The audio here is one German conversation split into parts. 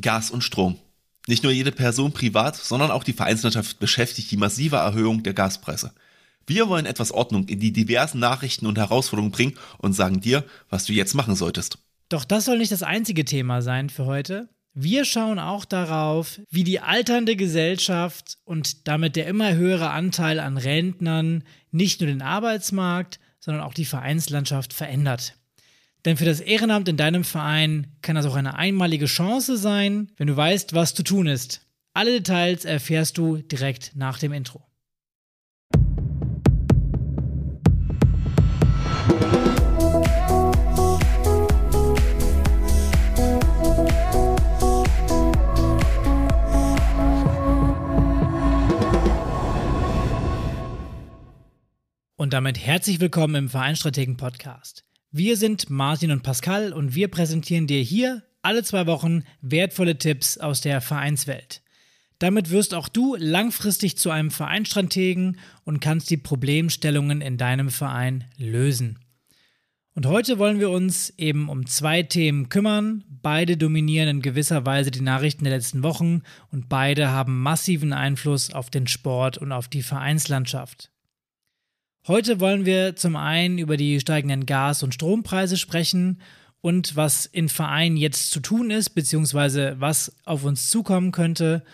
Gas und Strom. Nicht nur jede Person privat, sondern auch die Vereinslandschaft beschäftigt die massive Erhöhung der Gaspreise. Wir wollen etwas Ordnung in die diversen Nachrichten und Herausforderungen bringen und sagen dir, was du jetzt machen solltest. Doch das soll nicht das einzige Thema sein für heute. Wir schauen auch darauf, wie die alternde Gesellschaft und damit der immer höhere Anteil an Rentnern nicht nur den Arbeitsmarkt, sondern auch die Vereinslandschaft verändert. Denn für das Ehrenamt in deinem Verein kann das auch eine einmalige Chance sein, wenn du weißt, was zu tun ist. Alle Details erfährst du direkt nach dem Intro. Und damit herzlich willkommen im Vereinstrategen Podcast. Wir sind Martin und Pascal und wir präsentieren dir hier alle zwei Wochen wertvolle Tipps aus der Vereinswelt. Damit wirst auch du langfristig zu einem Vereinstrategen und kannst die Problemstellungen in deinem Verein lösen. Und heute wollen wir uns eben um zwei Themen kümmern. Beide dominieren in gewisser Weise die Nachrichten der letzten Wochen und beide haben massiven Einfluss auf den Sport und auf die Vereinslandschaft. Heute wollen wir zum einen über die steigenden Gas- und Strompreise sprechen und was in Vereinen jetzt zu tun ist, beziehungsweise was auf uns zukommen könnte.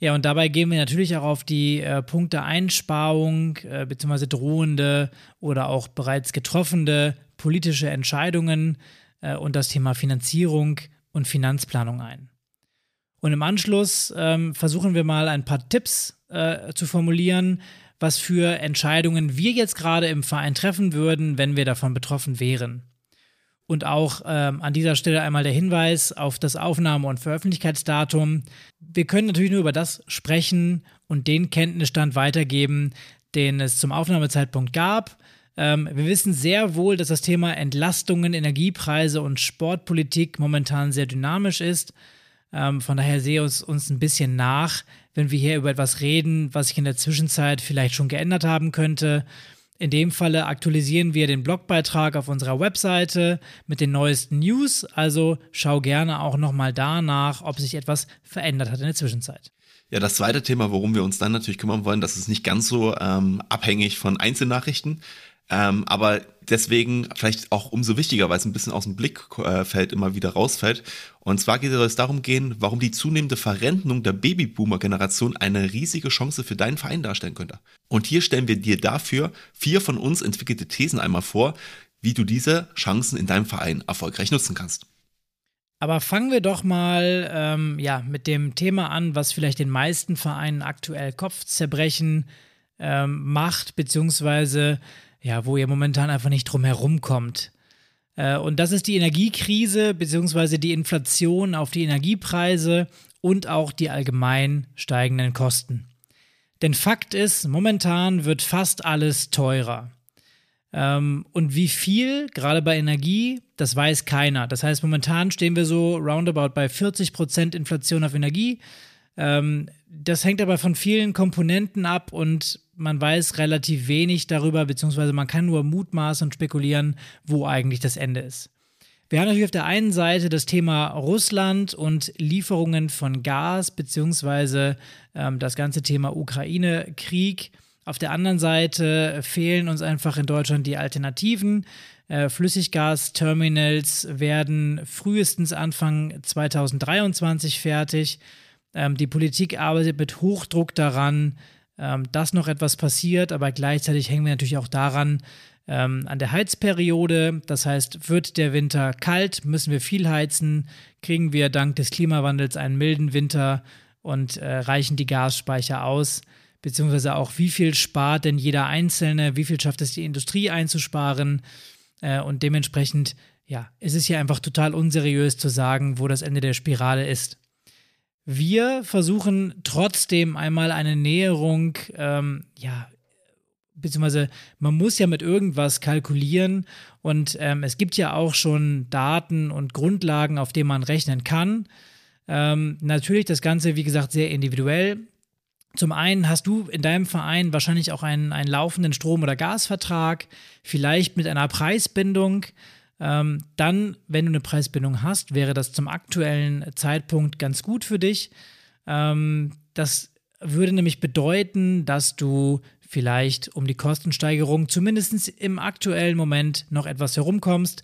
Ja, und dabei gehen wir natürlich auch auf die äh, Punkte Einsparung, äh, beziehungsweise drohende oder auch bereits getroffene politische Entscheidungen äh, und das Thema Finanzierung und Finanzplanung ein. Und im Anschluss ähm, versuchen wir mal ein paar Tipps äh, zu formulieren, was für Entscheidungen wir jetzt gerade im Verein treffen würden, wenn wir davon betroffen wären. Und auch ähm, an dieser Stelle einmal der Hinweis auf das Aufnahme- und Veröffentlichkeitsdatum. Wir können natürlich nur über das sprechen und den Kenntnisstand weitergeben, den es zum Aufnahmezeitpunkt gab. Ähm, wir wissen sehr wohl, dass das Thema Entlastungen, Energiepreise und Sportpolitik momentan sehr dynamisch ist. Ähm, von daher sehe uns, uns ein bisschen nach, wenn wir hier über etwas reden, was sich in der Zwischenzeit vielleicht schon geändert haben könnte. In dem Falle aktualisieren wir den Blogbeitrag auf unserer Webseite mit den neuesten News. Also schau gerne auch nochmal danach, ob sich etwas verändert hat in der Zwischenzeit. Ja, das zweite Thema, worum wir uns dann natürlich kümmern wollen, das ist nicht ganz so ähm, abhängig von Einzelnachrichten. Ähm, aber deswegen vielleicht auch umso wichtiger, weil es ein bisschen aus dem Blickfeld immer wieder rausfällt. Und zwar geht es darum gehen, warum die zunehmende Verrentung der Babyboomer-Generation eine riesige Chance für deinen Verein darstellen könnte. Und hier stellen wir dir dafür vier von uns entwickelte Thesen einmal vor, wie du diese Chancen in deinem Verein erfolgreich nutzen kannst. Aber fangen wir doch mal ähm, ja, mit dem Thema an, was vielleicht den meisten Vereinen aktuell Kopfzerbrechen ähm, macht, beziehungsweise ja, wo ihr momentan einfach nicht drum herum kommt. Äh, und das ist die Energiekrise beziehungsweise die Inflation auf die Energiepreise und auch die allgemein steigenden Kosten. Denn Fakt ist, momentan wird fast alles teurer. Ähm, und wie viel, gerade bei Energie, das weiß keiner. Das heißt, momentan stehen wir so roundabout bei 40% Inflation auf Energie. Ähm, das hängt aber von vielen Komponenten ab und man weiß relativ wenig darüber, beziehungsweise man kann nur mutmaßen und spekulieren, wo eigentlich das Ende ist. Wir haben natürlich auf der einen Seite das Thema Russland und Lieferungen von Gas, beziehungsweise ähm, das ganze Thema Ukraine-Krieg. Auf der anderen Seite fehlen uns einfach in Deutschland die Alternativen. Äh, Flüssiggasterminals werden frühestens Anfang 2023 fertig. Ähm, die Politik arbeitet mit Hochdruck daran, ähm, dass noch etwas passiert, aber gleichzeitig hängen wir natürlich auch daran, ähm, an der Heizperiode. Das heißt, wird der Winter kalt, müssen wir viel heizen, kriegen wir dank des Klimawandels einen milden Winter und äh, reichen die Gasspeicher aus. Beziehungsweise auch, wie viel spart denn jeder Einzelne, wie viel schafft es die Industrie einzusparen. Äh, und dementsprechend, ja, ist es hier einfach total unseriös zu sagen, wo das Ende der Spirale ist. Wir versuchen trotzdem einmal eine Näherung, ähm, ja, beziehungsweise man muss ja mit irgendwas kalkulieren und ähm, es gibt ja auch schon Daten und Grundlagen, auf denen man rechnen kann. Ähm, natürlich das Ganze, wie gesagt, sehr individuell. Zum einen hast du in deinem Verein wahrscheinlich auch einen, einen laufenden Strom- oder Gasvertrag, vielleicht mit einer Preisbindung. Ähm, dann, wenn du eine Preisbindung hast, wäre das zum aktuellen Zeitpunkt ganz gut für dich. Ähm, das würde nämlich bedeuten, dass du vielleicht um die Kostensteigerung zumindest im aktuellen Moment noch etwas herumkommst.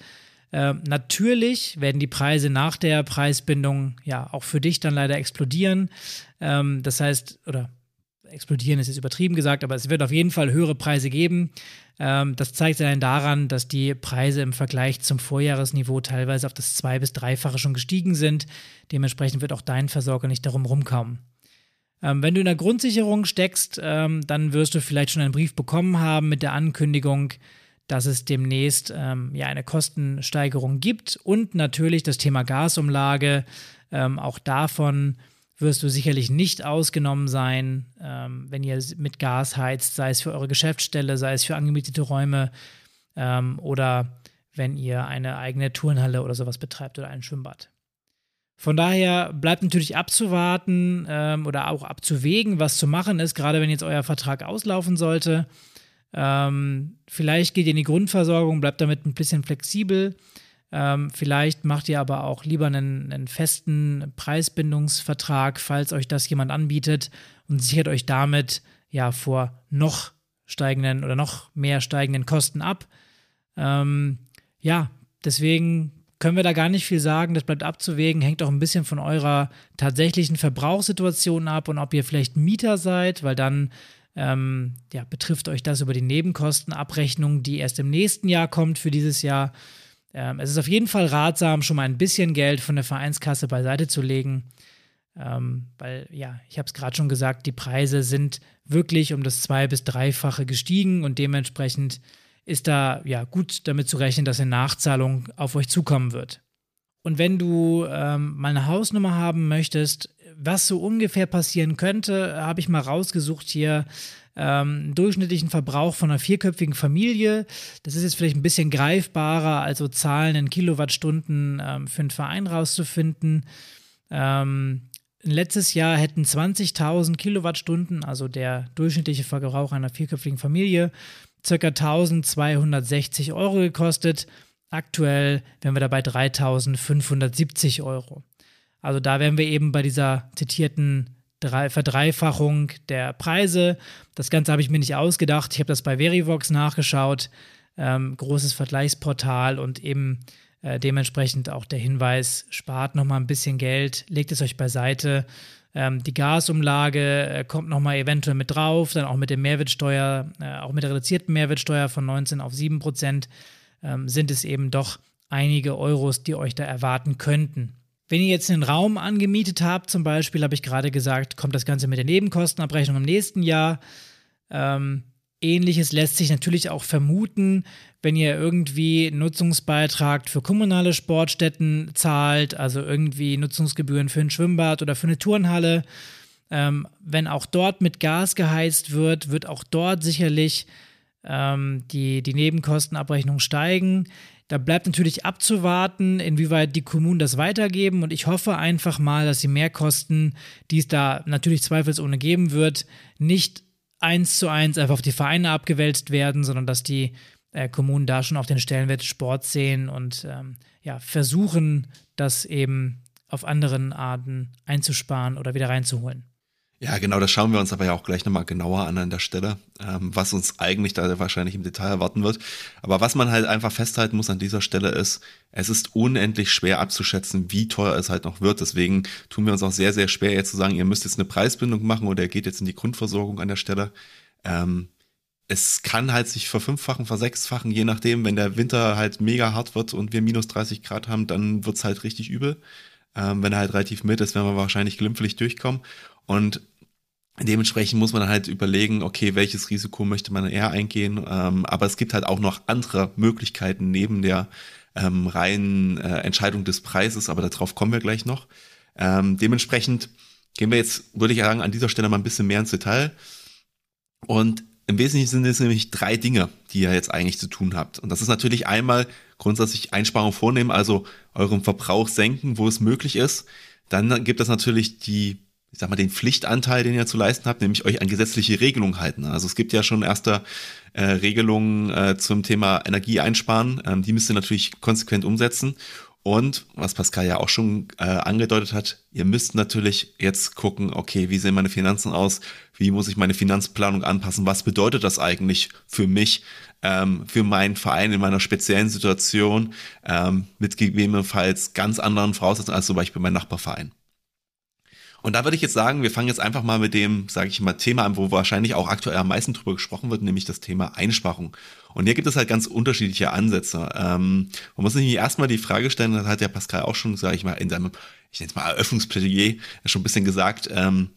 Äh, natürlich werden die Preise nach der Preisbindung ja auch für dich dann leider explodieren. Ähm, das heißt, oder explodieren ist jetzt übertrieben gesagt, aber es wird auf jeden Fall höhere Preise geben. Ähm, das zeigt sich dann daran, dass die Preise im Vergleich zum Vorjahresniveau teilweise auf das zwei- bis dreifache schon gestiegen sind. Dementsprechend wird auch dein Versorger nicht darum rumkommen. Ähm, wenn du in der Grundsicherung steckst, ähm, dann wirst du vielleicht schon einen Brief bekommen haben mit der Ankündigung, dass es demnächst ähm, ja eine Kostensteigerung gibt und natürlich das Thema Gasumlage. Ähm, auch davon wirst du sicherlich nicht ausgenommen sein, ähm, wenn ihr mit Gas heizt, sei es für eure Geschäftsstelle, sei es für angemietete Räume ähm, oder wenn ihr eine eigene Turnhalle oder sowas betreibt oder ein Schwimmbad. Von daher bleibt natürlich abzuwarten ähm, oder auch abzuwägen, was zu machen ist, gerade wenn jetzt euer Vertrag auslaufen sollte. Ähm, vielleicht geht ihr in die Grundversorgung, bleibt damit ein bisschen flexibel. Ähm, vielleicht macht ihr aber auch lieber einen, einen, festen Preisbindungsvertrag, falls euch das jemand anbietet und sichert euch damit ja vor noch steigenden oder noch mehr steigenden Kosten ab. Ähm, ja, deswegen können wir da gar nicht viel sagen. Das bleibt abzuwägen, hängt auch ein bisschen von eurer tatsächlichen Verbrauchssituation ab und ob ihr vielleicht Mieter seid, weil dann ähm, ja, betrifft euch das über die Nebenkostenabrechnung, die erst im nächsten Jahr kommt für dieses Jahr. Ähm, es ist auf jeden Fall ratsam, schon mal ein bisschen Geld von der Vereinskasse beiseite zu legen. Ähm, weil, ja, ich habe es gerade schon gesagt, die Preise sind wirklich um das zwei- bis dreifache gestiegen und dementsprechend ist da ja gut damit zu rechnen, dass eine Nachzahlung auf euch zukommen wird. Und wenn du ähm, mal eine Hausnummer haben möchtest, was so ungefähr passieren könnte, habe ich mal rausgesucht hier. Ähm, durchschnittlichen Verbrauch von einer vierköpfigen Familie. Das ist jetzt vielleicht ein bisschen greifbarer, also Zahlen in Kilowattstunden ähm, für einen Verein rauszufinden. Ähm, letztes Jahr hätten 20.000 Kilowattstunden, also der durchschnittliche Verbrauch einer vierköpfigen Familie, ca. 1260 Euro gekostet. Aktuell wären wir dabei 3570 Euro. Also da wären wir eben bei dieser zitierten Verdreifachung der Preise. Das Ganze habe ich mir nicht ausgedacht. Ich habe das bei Verivox nachgeschaut. Ähm, großes Vergleichsportal und eben äh, dementsprechend auch der Hinweis, spart nochmal ein bisschen Geld, legt es euch beiseite. Ähm, die Gasumlage äh, kommt nochmal eventuell mit drauf, dann auch mit der Mehrwertsteuer, äh, auch mit der reduzierten Mehrwertsteuer von 19 auf 7 Prozent ähm, sind es eben doch einige Euros, die euch da erwarten könnten. Wenn ihr jetzt einen Raum angemietet habt, zum Beispiel, habe ich gerade gesagt, kommt das Ganze mit der Nebenkostenabrechnung im nächsten Jahr. Ähm, Ähnliches lässt sich natürlich auch vermuten, wenn ihr irgendwie Nutzungsbeitrag für kommunale Sportstätten zahlt, also irgendwie Nutzungsgebühren für ein Schwimmbad oder für eine Turnhalle. Ähm, wenn auch dort mit Gas geheizt wird, wird auch dort sicherlich ähm, die, die Nebenkostenabrechnung steigen. Da bleibt natürlich abzuwarten, inwieweit die Kommunen das weitergeben. Und ich hoffe einfach mal, dass die Mehrkosten, die es da natürlich zweifelsohne geben wird, nicht eins zu eins einfach auf die Vereine abgewälzt werden, sondern dass die äh, Kommunen da schon auf den Stellenwert Sport sehen und ähm, ja, versuchen, das eben auf anderen Arten einzusparen oder wieder reinzuholen. Ja, genau, das schauen wir uns aber ja auch gleich nochmal genauer an an der Stelle, ähm, was uns eigentlich da wahrscheinlich im Detail erwarten wird. Aber was man halt einfach festhalten muss an dieser Stelle ist, es ist unendlich schwer abzuschätzen, wie teuer es halt noch wird. Deswegen tun wir uns auch sehr, sehr schwer jetzt zu sagen, ihr müsst jetzt eine Preisbindung machen oder ihr geht jetzt in die Grundversorgung an der Stelle. Ähm, es kann halt sich verfünffachen, versechsfachen, je nachdem, wenn der Winter halt mega hart wird und wir minus 30 Grad haben, dann wird's halt richtig übel. Ähm, wenn er halt relativ mild ist, werden wir wahrscheinlich glimpflich durchkommen. Und Dementsprechend muss man halt überlegen, okay, welches Risiko möchte man eher eingehen. Ähm, aber es gibt halt auch noch andere Möglichkeiten neben der ähm, reinen äh, Entscheidung des Preises, aber darauf kommen wir gleich noch. Ähm, dementsprechend gehen wir jetzt, würde ich sagen, an dieser Stelle mal ein bisschen mehr ins Detail. Und im Wesentlichen sind es nämlich drei Dinge, die ihr jetzt eigentlich zu tun habt. Und das ist natürlich einmal grundsätzlich Einsparungen vornehmen, also euren Verbrauch senken, wo es möglich ist. Dann gibt es natürlich die ich sag mal, den Pflichtanteil, den ihr zu leisten habt, nämlich euch an gesetzliche Regelungen halten. Also es gibt ja schon erste äh, Regelungen äh, zum Thema Energie einsparen. Ähm, die müsst ihr natürlich konsequent umsetzen. Und was Pascal ja auch schon äh, angedeutet hat, ihr müsst natürlich jetzt gucken, okay, wie sehen meine Finanzen aus? Wie muss ich meine Finanzplanung anpassen? Was bedeutet das eigentlich für mich, ähm, für meinen Verein in meiner speziellen Situation ähm, mit gegebenenfalls ganz anderen Voraussetzungen als zum Beispiel mein Nachbarverein? Und da würde ich jetzt sagen, wir fangen jetzt einfach mal mit dem, sage ich mal, Thema an, wo wahrscheinlich auch aktuell am meisten drüber gesprochen wird, nämlich das Thema Einsparung. Und hier gibt es halt ganz unterschiedliche Ansätze. Ähm, man muss sich erstmal die Frage stellen, das hat ja Pascal auch schon, sage ich mal, in seinem, ich nenne es mal Eröffnungsplädoyer, schon ein bisschen gesagt, ähm,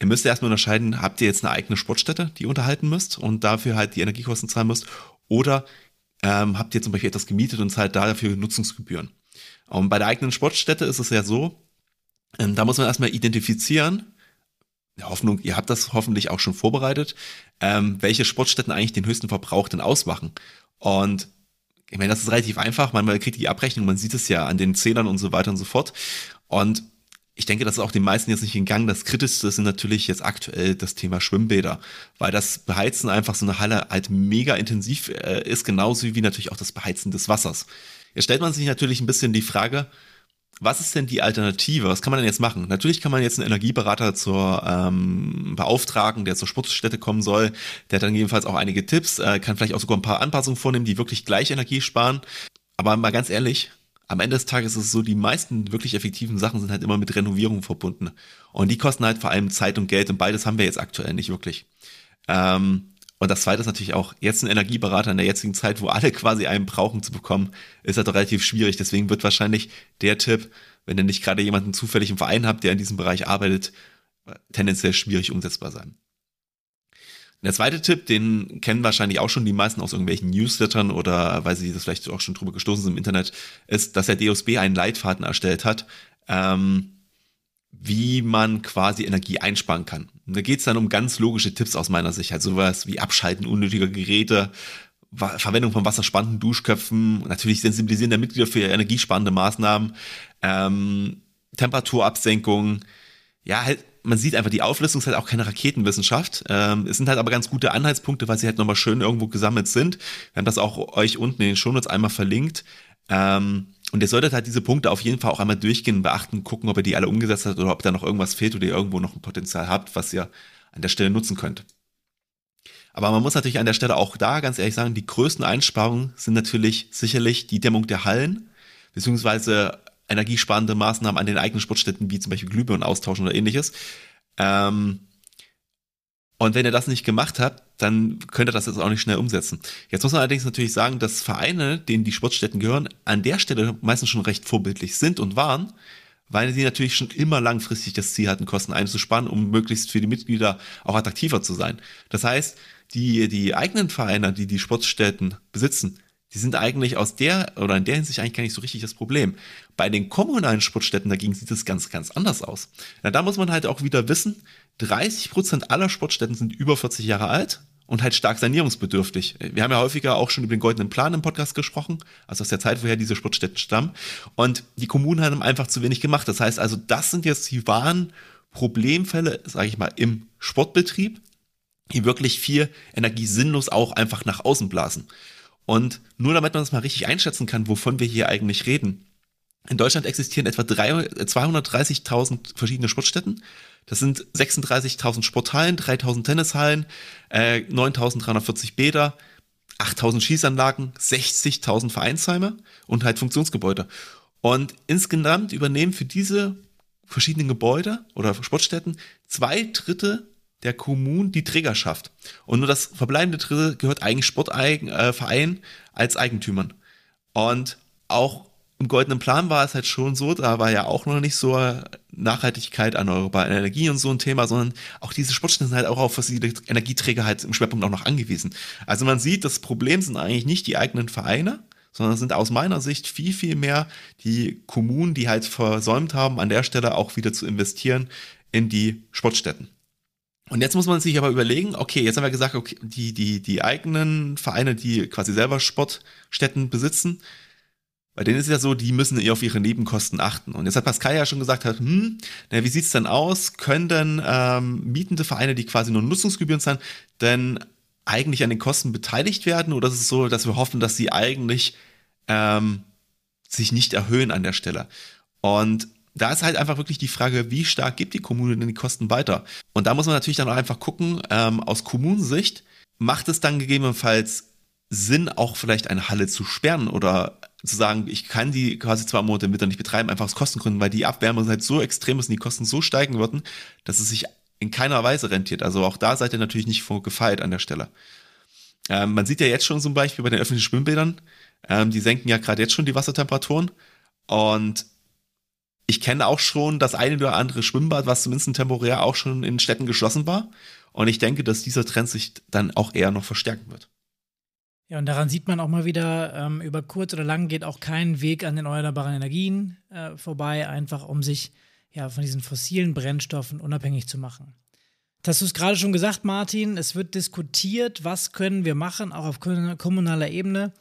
Ihr müsst erstmal unterscheiden, habt ihr jetzt eine eigene Sportstätte, die ihr unterhalten müsst und dafür halt die Energiekosten zahlen müsst, oder ähm, habt ihr zum Beispiel etwas gemietet und zahlt dafür Nutzungsgebühren. Und bei der eigenen Sportstätte ist es ja so, ähm, da muss man erstmal identifizieren, Hoffnung, ihr habt das hoffentlich auch schon vorbereitet, ähm, welche Sportstätten eigentlich den höchsten Verbrauch denn ausmachen. Und ich meine, das ist relativ einfach, man kriegt die Abrechnung, man sieht es ja an den Zählern und so weiter und so fort. Und ich denke, das ist auch den meisten jetzt nicht in Gang. Das Kritischste sind natürlich jetzt aktuell das Thema Schwimmbäder, weil das Beheizen einfach so eine Halle halt mega intensiv äh, ist, genauso wie natürlich auch das Beheizen des Wassers. Jetzt stellt man sich natürlich ein bisschen die Frage, was ist denn die Alternative? Was kann man denn jetzt machen? Natürlich kann man jetzt einen Energieberater zur ähm, beauftragen, der zur Sportstätte kommen soll. Der hat dann jedenfalls auch einige Tipps, äh, kann vielleicht auch sogar ein paar Anpassungen vornehmen, die wirklich gleich Energie sparen. Aber mal ganz ehrlich, am Ende des Tages ist es so, die meisten wirklich effektiven Sachen sind halt immer mit Renovierung verbunden. Und die kosten halt vor allem Zeit und Geld und beides haben wir jetzt aktuell nicht wirklich. Ähm, und das zweite ist natürlich auch, jetzt ein Energieberater in der jetzigen Zeit, wo alle quasi einen brauchen zu bekommen, ist halt relativ schwierig. Deswegen wird wahrscheinlich der Tipp, wenn ihr nicht gerade jemanden zufällig im Verein habt, der in diesem Bereich arbeitet, tendenziell schwierig umsetzbar sein. Der zweite Tipp, den kennen wahrscheinlich auch schon die meisten aus irgendwelchen Newslettern oder weil sie das vielleicht auch schon drüber gestoßen sind im Internet, ist, dass der DOSB einen Leitfaden erstellt hat, ähm, wie man quasi Energie einsparen kann. Und da geht's dann um ganz logische Tipps aus meiner Sicht, halt sowas wie Abschalten unnötiger Geräte, Verwendung von wasserspannenden Duschköpfen, natürlich Sensibilisieren der Mitglieder für energiesparende Maßnahmen, ähm, Temperaturabsenkung, ja, halt, man sieht einfach, die Auflistung ist halt auch keine Raketenwissenschaft. Ähm, es sind halt aber ganz gute Anhaltspunkte, weil sie halt nochmal schön irgendwo gesammelt sind. Wir haben das auch euch unten in den Shownotes einmal verlinkt. Ähm, und ihr solltet halt diese Punkte auf jeden Fall auch einmal durchgehen, beachten, gucken, ob ihr die alle umgesetzt habt oder ob da noch irgendwas fehlt oder ihr irgendwo noch ein Potenzial habt, was ihr an der Stelle nutzen könnt. Aber man muss natürlich an der Stelle auch da ganz ehrlich sagen, die größten Einsparungen sind natürlich sicherlich die Dämmung der Hallen, beziehungsweise energiesparende Maßnahmen an den eigenen Sportstätten, wie zum Beispiel Glühbirnen austauschen oder ähnliches. Ähm, und wenn ihr das nicht gemacht habt, dann könnt ihr das jetzt auch nicht schnell umsetzen. Jetzt muss man allerdings natürlich sagen, dass Vereine, denen die Sportstätten gehören, an der Stelle meistens schon recht vorbildlich sind und waren, weil sie natürlich schon immer langfristig das Ziel hatten, Kosten einzusparen, um möglichst für die Mitglieder auch attraktiver zu sein. Das heißt, die, die eigenen Vereine, die die Sportstätten besitzen, die sind eigentlich aus der oder in der Hinsicht eigentlich gar nicht so richtig das Problem. Bei den kommunalen Sportstätten dagegen sieht es ganz, ganz anders aus. Na, da muss man halt auch wieder wissen, 30 Prozent aller Sportstätten sind über 40 Jahre alt und halt stark sanierungsbedürftig. Wir haben ja häufiger auch schon über den goldenen Plan im Podcast gesprochen, also aus der Zeit, woher diese Sportstätten stammen. Und die Kommunen haben einfach zu wenig gemacht. Das heißt also, das sind jetzt die wahren Problemfälle, sage ich mal, im Sportbetrieb, die wirklich viel Energie sinnlos auch einfach nach außen blasen. Und nur damit man das mal richtig einschätzen kann, wovon wir hier eigentlich reden. In Deutschland existieren etwa 230.000 verschiedene Sportstätten. Das sind 36.000 Sporthallen, 3.000 Tennishallen, äh, 9.340 Bäder, 8.000 Schießanlagen, 60.000 Vereinsheime und halt Funktionsgebäude. Und insgesamt übernehmen für diese verschiedenen Gebäude oder Sportstätten zwei Drittel der Kommunen die Trägerschaft. Und nur das verbleibende Drittel gehört eigentlich Sportverein äh, als Eigentümern. Und auch im goldenen Plan war es halt schon so, da war ja auch noch nicht so Nachhaltigkeit, erneuerbare Energie und so ein Thema, sondern auch diese Sportstätten sind halt auch auf fossile Energieträger halt im Schwerpunkt auch noch angewiesen. Also man sieht, das Problem sind eigentlich nicht die eigenen Vereine, sondern sind aus meiner Sicht viel, viel mehr die Kommunen, die halt versäumt haben, an der Stelle auch wieder zu investieren in die Sportstätten. Und jetzt muss man sich aber überlegen, okay, jetzt haben wir gesagt, okay, die, die, die eigenen Vereine, die quasi selber Sportstätten besitzen, Bei denen ist es ja so, die müssen eher auf ihre Nebenkosten achten. Und jetzt hat Pascal ja schon gesagt, hm, na, wie sieht's denn aus? Können denn ähm, mietende Vereine, die quasi nur Nutzungsgebühren zahlen, denn eigentlich an den Kosten beteiligt werden? Oder ist es so, dass wir hoffen, dass sie eigentlich ähm, sich nicht erhöhen an der Stelle? Und da ist halt einfach wirklich die Frage, wie stark gibt die Kommune denn die Kosten weiter? Und da muss man natürlich dann auch einfach gucken, ähm, aus Kommunensicht, macht es dann gegebenenfalls Sinn, auch vielleicht eine Halle zu sperren oder zu sagen, ich kann die quasi zwei Monate im Winter nicht betreiben, einfach aus Kostengründen, weil die Abwärme halt so extrem ist und die Kosten so steigen würden, dass es sich in keiner Weise rentiert. Also auch da seid ihr natürlich nicht vorgefeilt an der Stelle. Ähm, man sieht ja jetzt schon zum Beispiel bei den öffentlichen Schwimmbädern, ähm, die senken ja gerade jetzt schon die Wassertemperaturen und ich kenne auch schon das eine oder andere Schwimmbad, was zumindest temporär auch schon in Städten geschlossen war. Und ich denke, dass dieser Trend sich dann auch eher noch verstärken wird. Ja, und daran sieht man auch mal wieder, ähm, über kurz oder lang geht auch kein Weg an den erneuerbaren Energien äh, vorbei, einfach um sich ja von diesen fossilen Brennstoffen unabhängig zu machen. Das hast du es gerade schon gesagt, Martin. Es wird diskutiert, was können wir machen, auch auf kommunaler Ebene.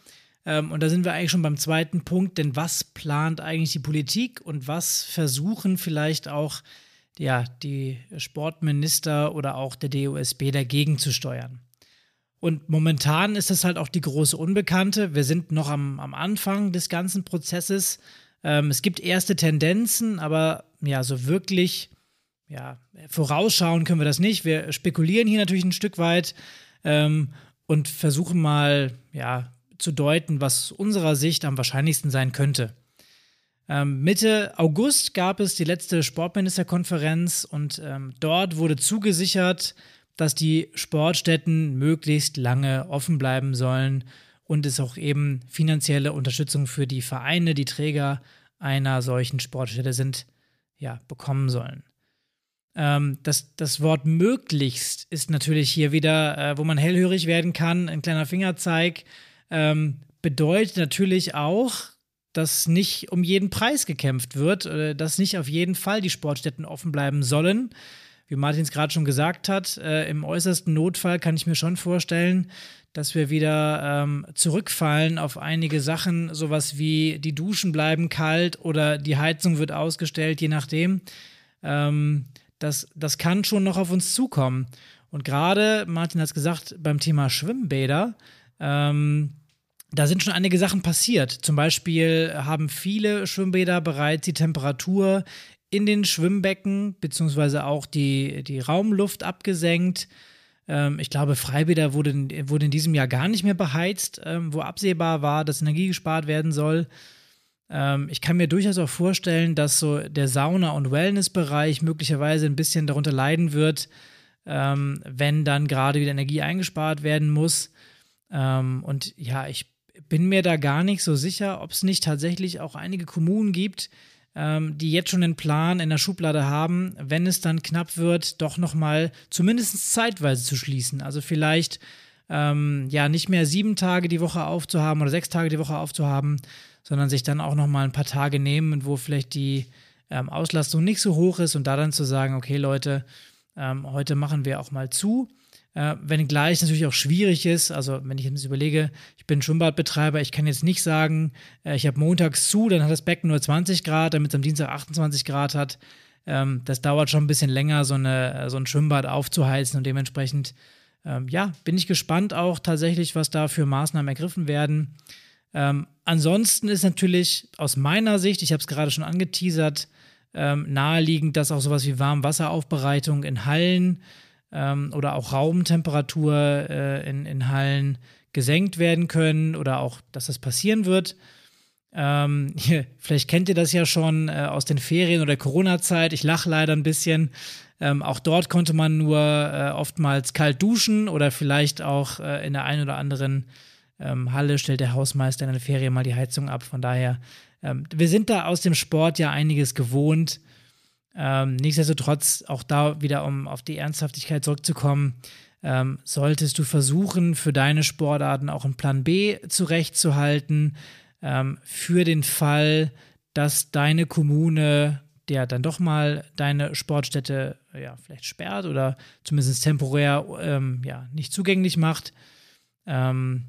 Ähm, und da sind wir eigentlich schon beim zweiten Punkt, denn was plant eigentlich die Politik und was versuchen vielleicht auch ja, die Sportminister oder auch der DOSB dagegen zu steuern? Und momentan ist das halt auch die große Unbekannte. Wir sind noch am, am Anfang des ganzen Prozesses. Ähm, es gibt erste Tendenzen, aber ja, so wirklich ja, vorausschauen können wir das nicht. Wir spekulieren hier natürlich ein Stück weit ähm, und versuchen mal ja, zu deuten, was unserer Sicht am wahrscheinlichsten sein könnte. Ähm, Mitte August gab es die letzte Sportministerkonferenz und ähm, dort wurde zugesichert, dass die Sportstätten möglichst lange offen bleiben sollen und es auch eben finanzielle Unterstützung für die Vereine, die Träger einer solchen Sportstätte sind, ja, bekommen sollen. Ähm, das, das Wort möglichst ist natürlich hier wieder, äh, wo man hellhörig werden kann, ein kleiner Fingerzeig, ähm, bedeutet natürlich auch, dass nicht um jeden Preis gekämpft wird, äh, dass nicht auf jeden Fall die Sportstätten offen bleiben sollen wie Martin es gerade schon gesagt hat, äh, im äußersten Notfall kann ich mir schon vorstellen, dass wir wieder ähm, zurückfallen auf einige Sachen, sowas wie die Duschen bleiben kalt oder die Heizung wird ausgestellt, je nachdem. Ähm, das, das kann schon noch auf uns zukommen. Und gerade, Martin hat es gesagt, beim Thema Schwimmbäder, ähm, da sind schon einige Sachen passiert. Zum Beispiel haben viele Schwimmbäder bereits die Temperatur in den Schwimmbecken, beziehungsweise auch die, die Raumluft abgesenkt. Ähm, ich glaube, Freibäder wurde, wurde in diesem Jahr gar nicht mehr beheizt, ähm, wo absehbar war, dass Energie gespart werden soll. Ähm, ich kann mir durchaus auch vorstellen, dass so der Sauna- und Wellnessbereich möglicherweise ein bisschen darunter leiden wird, wenn dann gerade wieder Energie eingespart werden muss. Und ja, ich bin mir da gar nicht so sicher, ob es nicht tatsächlich auch einige Kommunen gibt, ähm, die jetzt schon einen Plan in der Schublade haben, wenn es dann knapp wird, doch nochmal zumindest zeitweise zu schließen. Also vielleicht ähm, ja nicht mehr sieben Tage die Woche aufzuhaben oder sechs Tage die Woche aufzuhaben, sondern sich dann auch nochmal ein paar Tage nehmen, wo vielleicht die ähm, Auslastung nicht so hoch ist und da dann zu sagen, okay Leute, ähm, heute machen wir auch mal zu. Äh, wenngleich natürlich auch schwierig ist, also wenn ich jetzt überlege, ich bin Schwimmbadbetreiber, ich kann jetzt nicht sagen, äh, ich habe montags zu, dann hat das Becken nur 20 Grad, damit es am Dienstag 28 Grad hat. Ähm, das dauert schon ein bisschen länger, so, eine, so ein Schwimmbad aufzuheizen und dementsprechend, ähm, ja, bin ich gespannt auch tatsächlich, was da für Maßnahmen ergriffen werden. Ähm, ansonsten ist natürlich aus meiner Sicht, ich habe es gerade schon angeteasert, ähm, naheliegend, dass auch sowas wie Warmwasseraufbereitung in Hallen ähm, oder auch Raumtemperatur äh, in, in Hallen gesenkt werden können oder auch, dass das passieren wird. Ähm, hier, vielleicht kennt ihr das ja schon äh, aus den Ferien oder Corona-Zeit. Ich lache leider ein bisschen. Ähm, auch dort konnte man nur äh, oftmals kalt duschen oder vielleicht auch äh, in der einen oder anderen ähm, Halle stellt der Hausmeister in der Ferie mal die Heizung ab. Von daher, ähm, wir sind da aus dem Sport ja einiges gewohnt. Ähm, nichtsdestotrotz, auch da wieder, um auf die Ernsthaftigkeit zurückzukommen, ähm, solltest du versuchen, für deine Sportarten auch einen Plan B zurechtzuhalten, ähm, für den Fall, dass deine Kommune der dann doch mal deine Sportstätte ja vielleicht sperrt oder zumindest temporär ähm, ja nicht zugänglich macht. Ähm,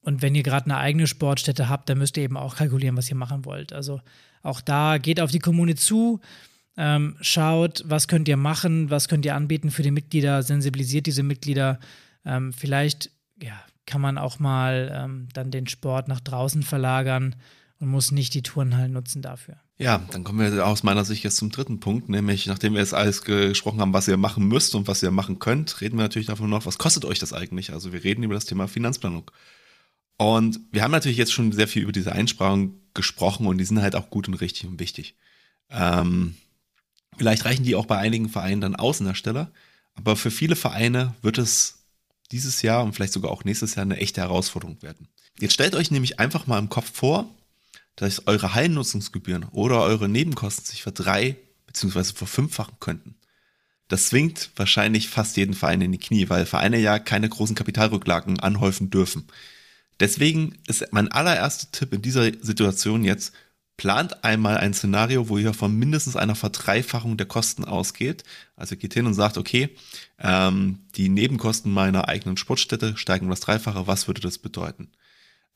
und wenn ihr gerade eine eigene Sportstätte habt, dann müsst ihr eben auch kalkulieren, was ihr machen wollt. Also auch da geht auf die Kommune zu, ähm, schaut, was könnt ihr machen, was könnt ihr anbieten für die Mitglieder, sensibilisiert diese Mitglieder. Ähm, vielleicht ja, kann man auch mal ähm, dann den Sport nach draußen verlagern und muss nicht die Turnhallen nutzen dafür. Ja, dann kommen wir aus meiner Sicht jetzt zum dritten Punkt, nämlich nachdem wir jetzt alles gesprochen haben, was ihr machen müsst und was ihr machen könnt, reden wir natürlich davon noch, was kostet euch das eigentlich? Also wir reden über das Thema Finanzplanung. Und wir haben natürlich jetzt schon sehr viel über diese Einsprachen gesprochen und die sind halt auch gut und richtig und wichtig. Ähm, vielleicht reichen die auch bei einigen Vereinen dann aus an der Stelle, aber für viele Vereine wird es dieses Jahr und vielleicht sogar auch nächstes Jahr eine echte Herausforderung werden. Jetzt stellt euch nämlich einfach mal im Kopf vor, dass eure Hallennutzungsgebühren oder eure Nebenkosten sich verdrei- bzw. verfünffachen könnten. Das zwingt wahrscheinlich fast jeden Verein in die Knie, weil Vereine ja keine großen Kapitalrücklagen anhäufen dürfen. Deswegen ist mein allererster Tipp in dieser Situation jetzt, plant einmal ein Szenario, wo ihr von mindestens einer Verdreifachung der Kosten ausgeht. Also geht hin und sagt, okay, ähm, die Nebenkosten meiner eigenen Sportstätte steigen um das Dreifache, was würde das bedeuten?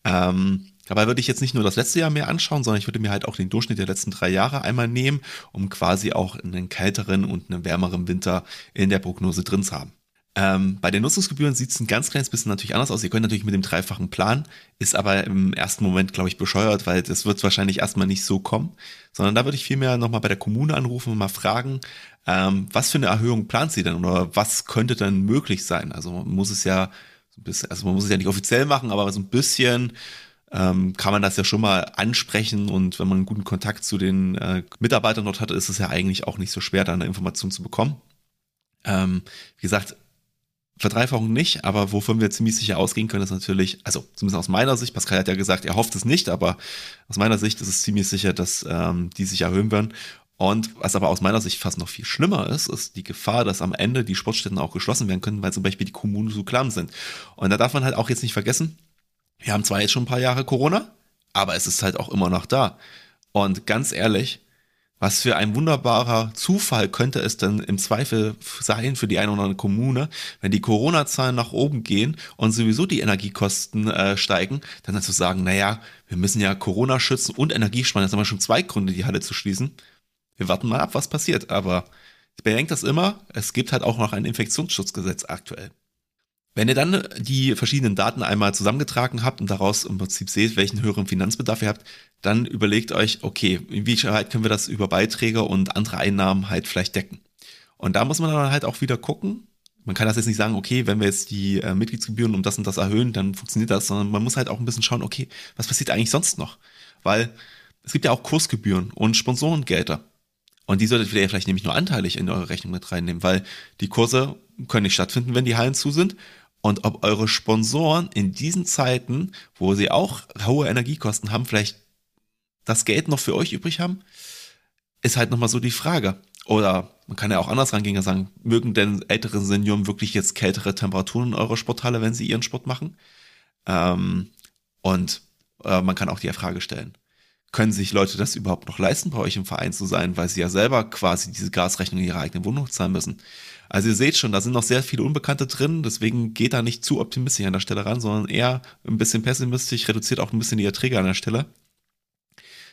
Ähm, dabei würde ich jetzt nicht nur das letzte Jahr mehr anschauen, sondern ich würde mir halt auch den Durchschnitt der letzten drei Jahre einmal nehmen, um quasi auch einen kälteren und einen wärmeren Winter in der Prognose drin zu haben. Ähm, bei den Nutzungsgebühren sieht es ein ganz kleines bisschen natürlich anders aus. Ihr könnt natürlich mit dem dreifachen Plan, ist aber im ersten Moment, glaube ich, bescheuert, weil das wird wahrscheinlich erstmal nicht so kommen, sondern da würde ich vielmehr nochmal bei der Kommune anrufen und mal fragen, ähm, was für eine Erhöhung plant sie denn oder was könnte denn möglich sein? Also man muss es ja so ein bisschen, also man muss es ja nicht offiziell machen, aber so ein bisschen ähm, kann man das ja schon mal ansprechen und wenn man einen guten Kontakt zu den äh, Mitarbeitern dort hat, ist es ja eigentlich auch nicht so schwer, da eine Information zu bekommen. Ähm, wie gesagt, Verdreifachung nicht, aber wovon wir ziemlich sicher ausgehen können, ist natürlich, also zumindest aus meiner Sicht, Pascal hat ja gesagt, er hofft es nicht, aber aus meiner Sicht ist es ziemlich sicher, dass ähm, die sich erhöhen werden. Und was aber aus meiner Sicht fast noch viel schlimmer ist, ist die Gefahr, dass am Ende die Sportstätten auch geschlossen werden können, weil zum Beispiel die Kommunen so klamm sind. Und da darf man halt auch jetzt nicht vergessen, wir haben zwar jetzt schon ein paar Jahre Corona, aber es ist halt auch immer noch da. Und ganz ehrlich, was für ein wunderbarer Zufall könnte es denn im Zweifel sein für die eine oder andere Kommune, wenn die Corona-Zahlen nach oben gehen und sowieso die Energiekosten äh, steigen, dann dazu sagen, naja, wir müssen ja Corona schützen und Energie sparen. Jetzt haben wir schon zwei Gründe, die Halle zu schließen. Wir warten mal ab, was passiert. Aber ich bedenke das immer, es gibt halt auch noch ein Infektionsschutzgesetz aktuell. Wenn ihr dann die verschiedenen Daten einmal zusammengetragen habt und daraus im Prinzip seht, welchen höheren Finanzbedarf ihr habt, dann überlegt euch, okay, inwieweit können wir das über Beiträge und andere Einnahmen halt vielleicht decken. Und da muss man dann halt auch wieder gucken. Man kann das jetzt nicht sagen, okay, wenn wir jetzt die äh, Mitgliedsgebühren um das und das erhöhen, dann funktioniert das, sondern man muss halt auch ein bisschen schauen, okay, was passiert eigentlich sonst noch? Weil es gibt ja auch Kursgebühren und Sponsorengelder. Und die solltet ihr vielleicht nämlich nur anteilig in eure Rechnung mit reinnehmen, weil die Kurse können nicht stattfinden, wenn die Hallen zu sind und ob eure Sponsoren in diesen Zeiten, wo sie auch hohe Energiekosten haben, vielleicht das Geld noch für euch übrig haben, ist halt nochmal so die Frage. Oder man kann ja auch anders rangehen und sagen, mögen denn ältere Senioren wirklich jetzt kältere Temperaturen in eurer Sporthalle, wenn sie ihren Sport machen? Ähm, und äh, man kann auch die Frage stellen, können sich Leute das überhaupt noch leisten, bei euch im Verein zu sein, weil sie ja selber quasi diese Gasrechnung in ihrer eigenen Wohnung zahlen müssen? Also ihr seht schon, da sind noch sehr viele Unbekannte drin, deswegen geht da nicht zu optimistisch an der Stelle ran, sondern eher ein bisschen pessimistisch, reduziert auch ein bisschen die Erträge an der Stelle.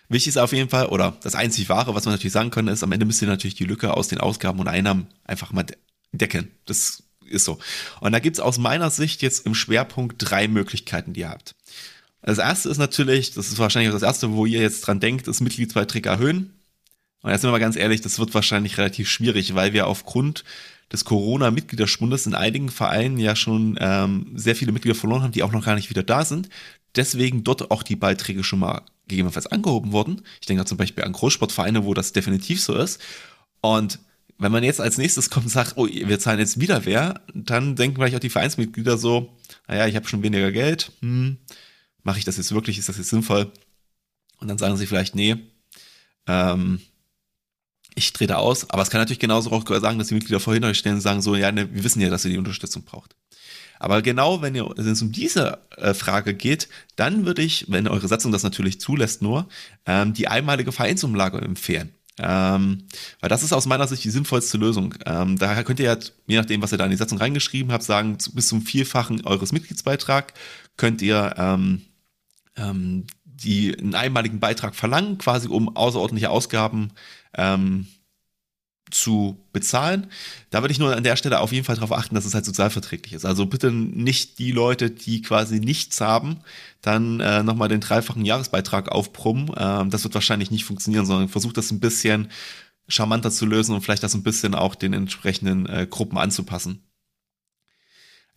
Wichtig ist auf jeden Fall, oder das einzig Wahre, was man natürlich sagen kann, ist, am Ende müsst ihr natürlich die Lücke aus den Ausgaben und Einnahmen einfach mal decken. Das ist so. Und da gibt's aus meiner Sicht jetzt im Schwerpunkt drei Möglichkeiten, die ihr habt. Das erste ist natürlich, das ist wahrscheinlich auch das erste, wo ihr jetzt dran denkt, ist Mitgliedsbeiträge erhöhen. Und jetzt sind wir mal ganz ehrlich, das wird wahrscheinlich relativ schwierig, weil wir aufgrund des Corona-Mitgliederschwundes in einigen Vereinen ja schon ähm, sehr viele Mitglieder verloren haben, die auch noch gar nicht wieder da sind. Deswegen dort auch die Beiträge schon mal gegebenenfalls angehoben wurden. Ich denke zum Beispiel an Großsportvereine, wo das definitiv so ist. Und wenn man jetzt als nächstes kommt und sagt, oh, wir zahlen jetzt wieder wer, dann denken vielleicht auch die Vereinsmitglieder so, naja, ich habe schon weniger Geld, hm, mache ich das jetzt wirklich, ist das jetzt sinnvoll? Und dann sagen sie vielleicht, nee, ähm, ich trete aus, aber es kann natürlich genauso auch sagen, dass die Mitglieder vorhin euch stellen und sagen so, ja, ne, wir wissen ja, dass ihr die Unterstützung braucht. Aber genau, wenn, ihr, wenn es um diese äh, Frage geht, dann würde ich, wenn eure Satzung das natürlich zulässt, nur ähm, die einmalige Vereinsumlage empfehlen. Ähm, weil das ist aus meiner Sicht die sinnvollste Lösung. Ähm, daher könnt ihr ja, je nachdem, was ihr da in die Satzung reingeschrieben habt, sagen, bis zum Vielfachen eures Mitgliedsbeitrag könnt ihr ähm, ähm, die einen einmaligen Beitrag verlangen, quasi um außerordentliche Ausgaben ähm, zu bezahlen. Da würde ich nur an der Stelle auf jeden Fall darauf achten, dass es halt sozialverträglich ist. Also bitte nicht die Leute, die quasi nichts haben, dann äh, nochmal den dreifachen Jahresbeitrag aufbrummen. Ähm, das wird wahrscheinlich nicht funktionieren, sondern versucht das ein bisschen charmanter zu lösen und vielleicht das ein bisschen auch den entsprechenden äh, Gruppen anzupassen.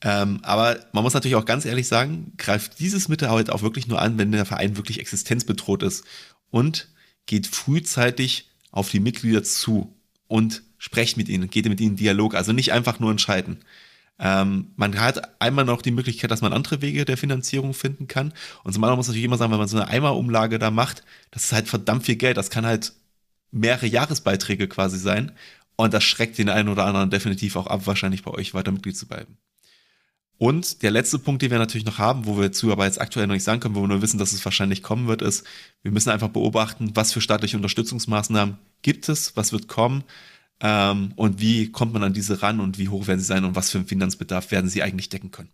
Ähm, aber man muss natürlich auch ganz ehrlich sagen, greift dieses Mittel halt auch wirklich nur an, wenn der Verein wirklich existenzbedroht ist und geht frühzeitig auf die Mitglieder zu und sprecht mit ihnen, geht mit ihnen in Dialog, also nicht einfach nur entscheiden. Ähm, man hat einmal noch die Möglichkeit, dass man andere Wege der Finanzierung finden kann. Und zum anderen muss man natürlich immer sagen, wenn man so eine Eimerumlage da macht, das ist halt verdammt viel Geld. Das kann halt mehrere Jahresbeiträge quasi sein. Und das schreckt den einen oder anderen definitiv auch ab, wahrscheinlich bei euch weiter Mitglied zu bleiben. Und der letzte Punkt, den wir natürlich noch haben, wo wir zu aber jetzt aktuell noch nicht sagen können, wo wir nur wissen, dass es wahrscheinlich kommen wird, ist, wir müssen einfach beobachten, was für staatliche Unterstützungsmaßnahmen gibt es, was wird kommen ähm, und wie kommt man an diese ran und wie hoch werden sie sein und was für einen Finanzbedarf werden sie eigentlich decken können.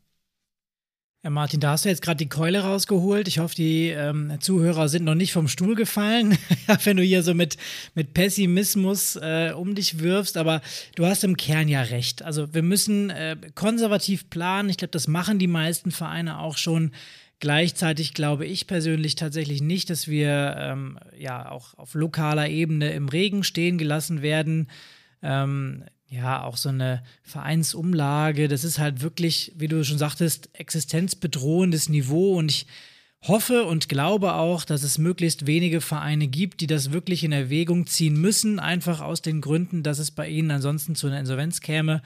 Ja, Martin, da hast du jetzt gerade die Keule rausgeholt. Ich hoffe, die ähm, Zuhörer sind noch nicht vom Stuhl gefallen, wenn du hier so mit, mit Pessimismus äh, um dich wirfst. Aber du hast im Kern ja recht. Also wir müssen äh, konservativ planen. Ich glaube, das machen die meisten Vereine auch schon. Gleichzeitig glaube ich persönlich tatsächlich nicht, dass wir ähm, ja auch auf lokaler Ebene im Regen stehen gelassen werden. Ähm, ja, auch so eine Vereinsumlage, das ist halt wirklich, wie du schon sagtest, existenzbedrohendes Niveau und ich hoffe und glaube auch, dass es möglichst wenige Vereine gibt, die das wirklich in Erwägung ziehen müssen, einfach aus den Gründen, dass es bei ihnen ansonsten zu einer Insolvenz käme.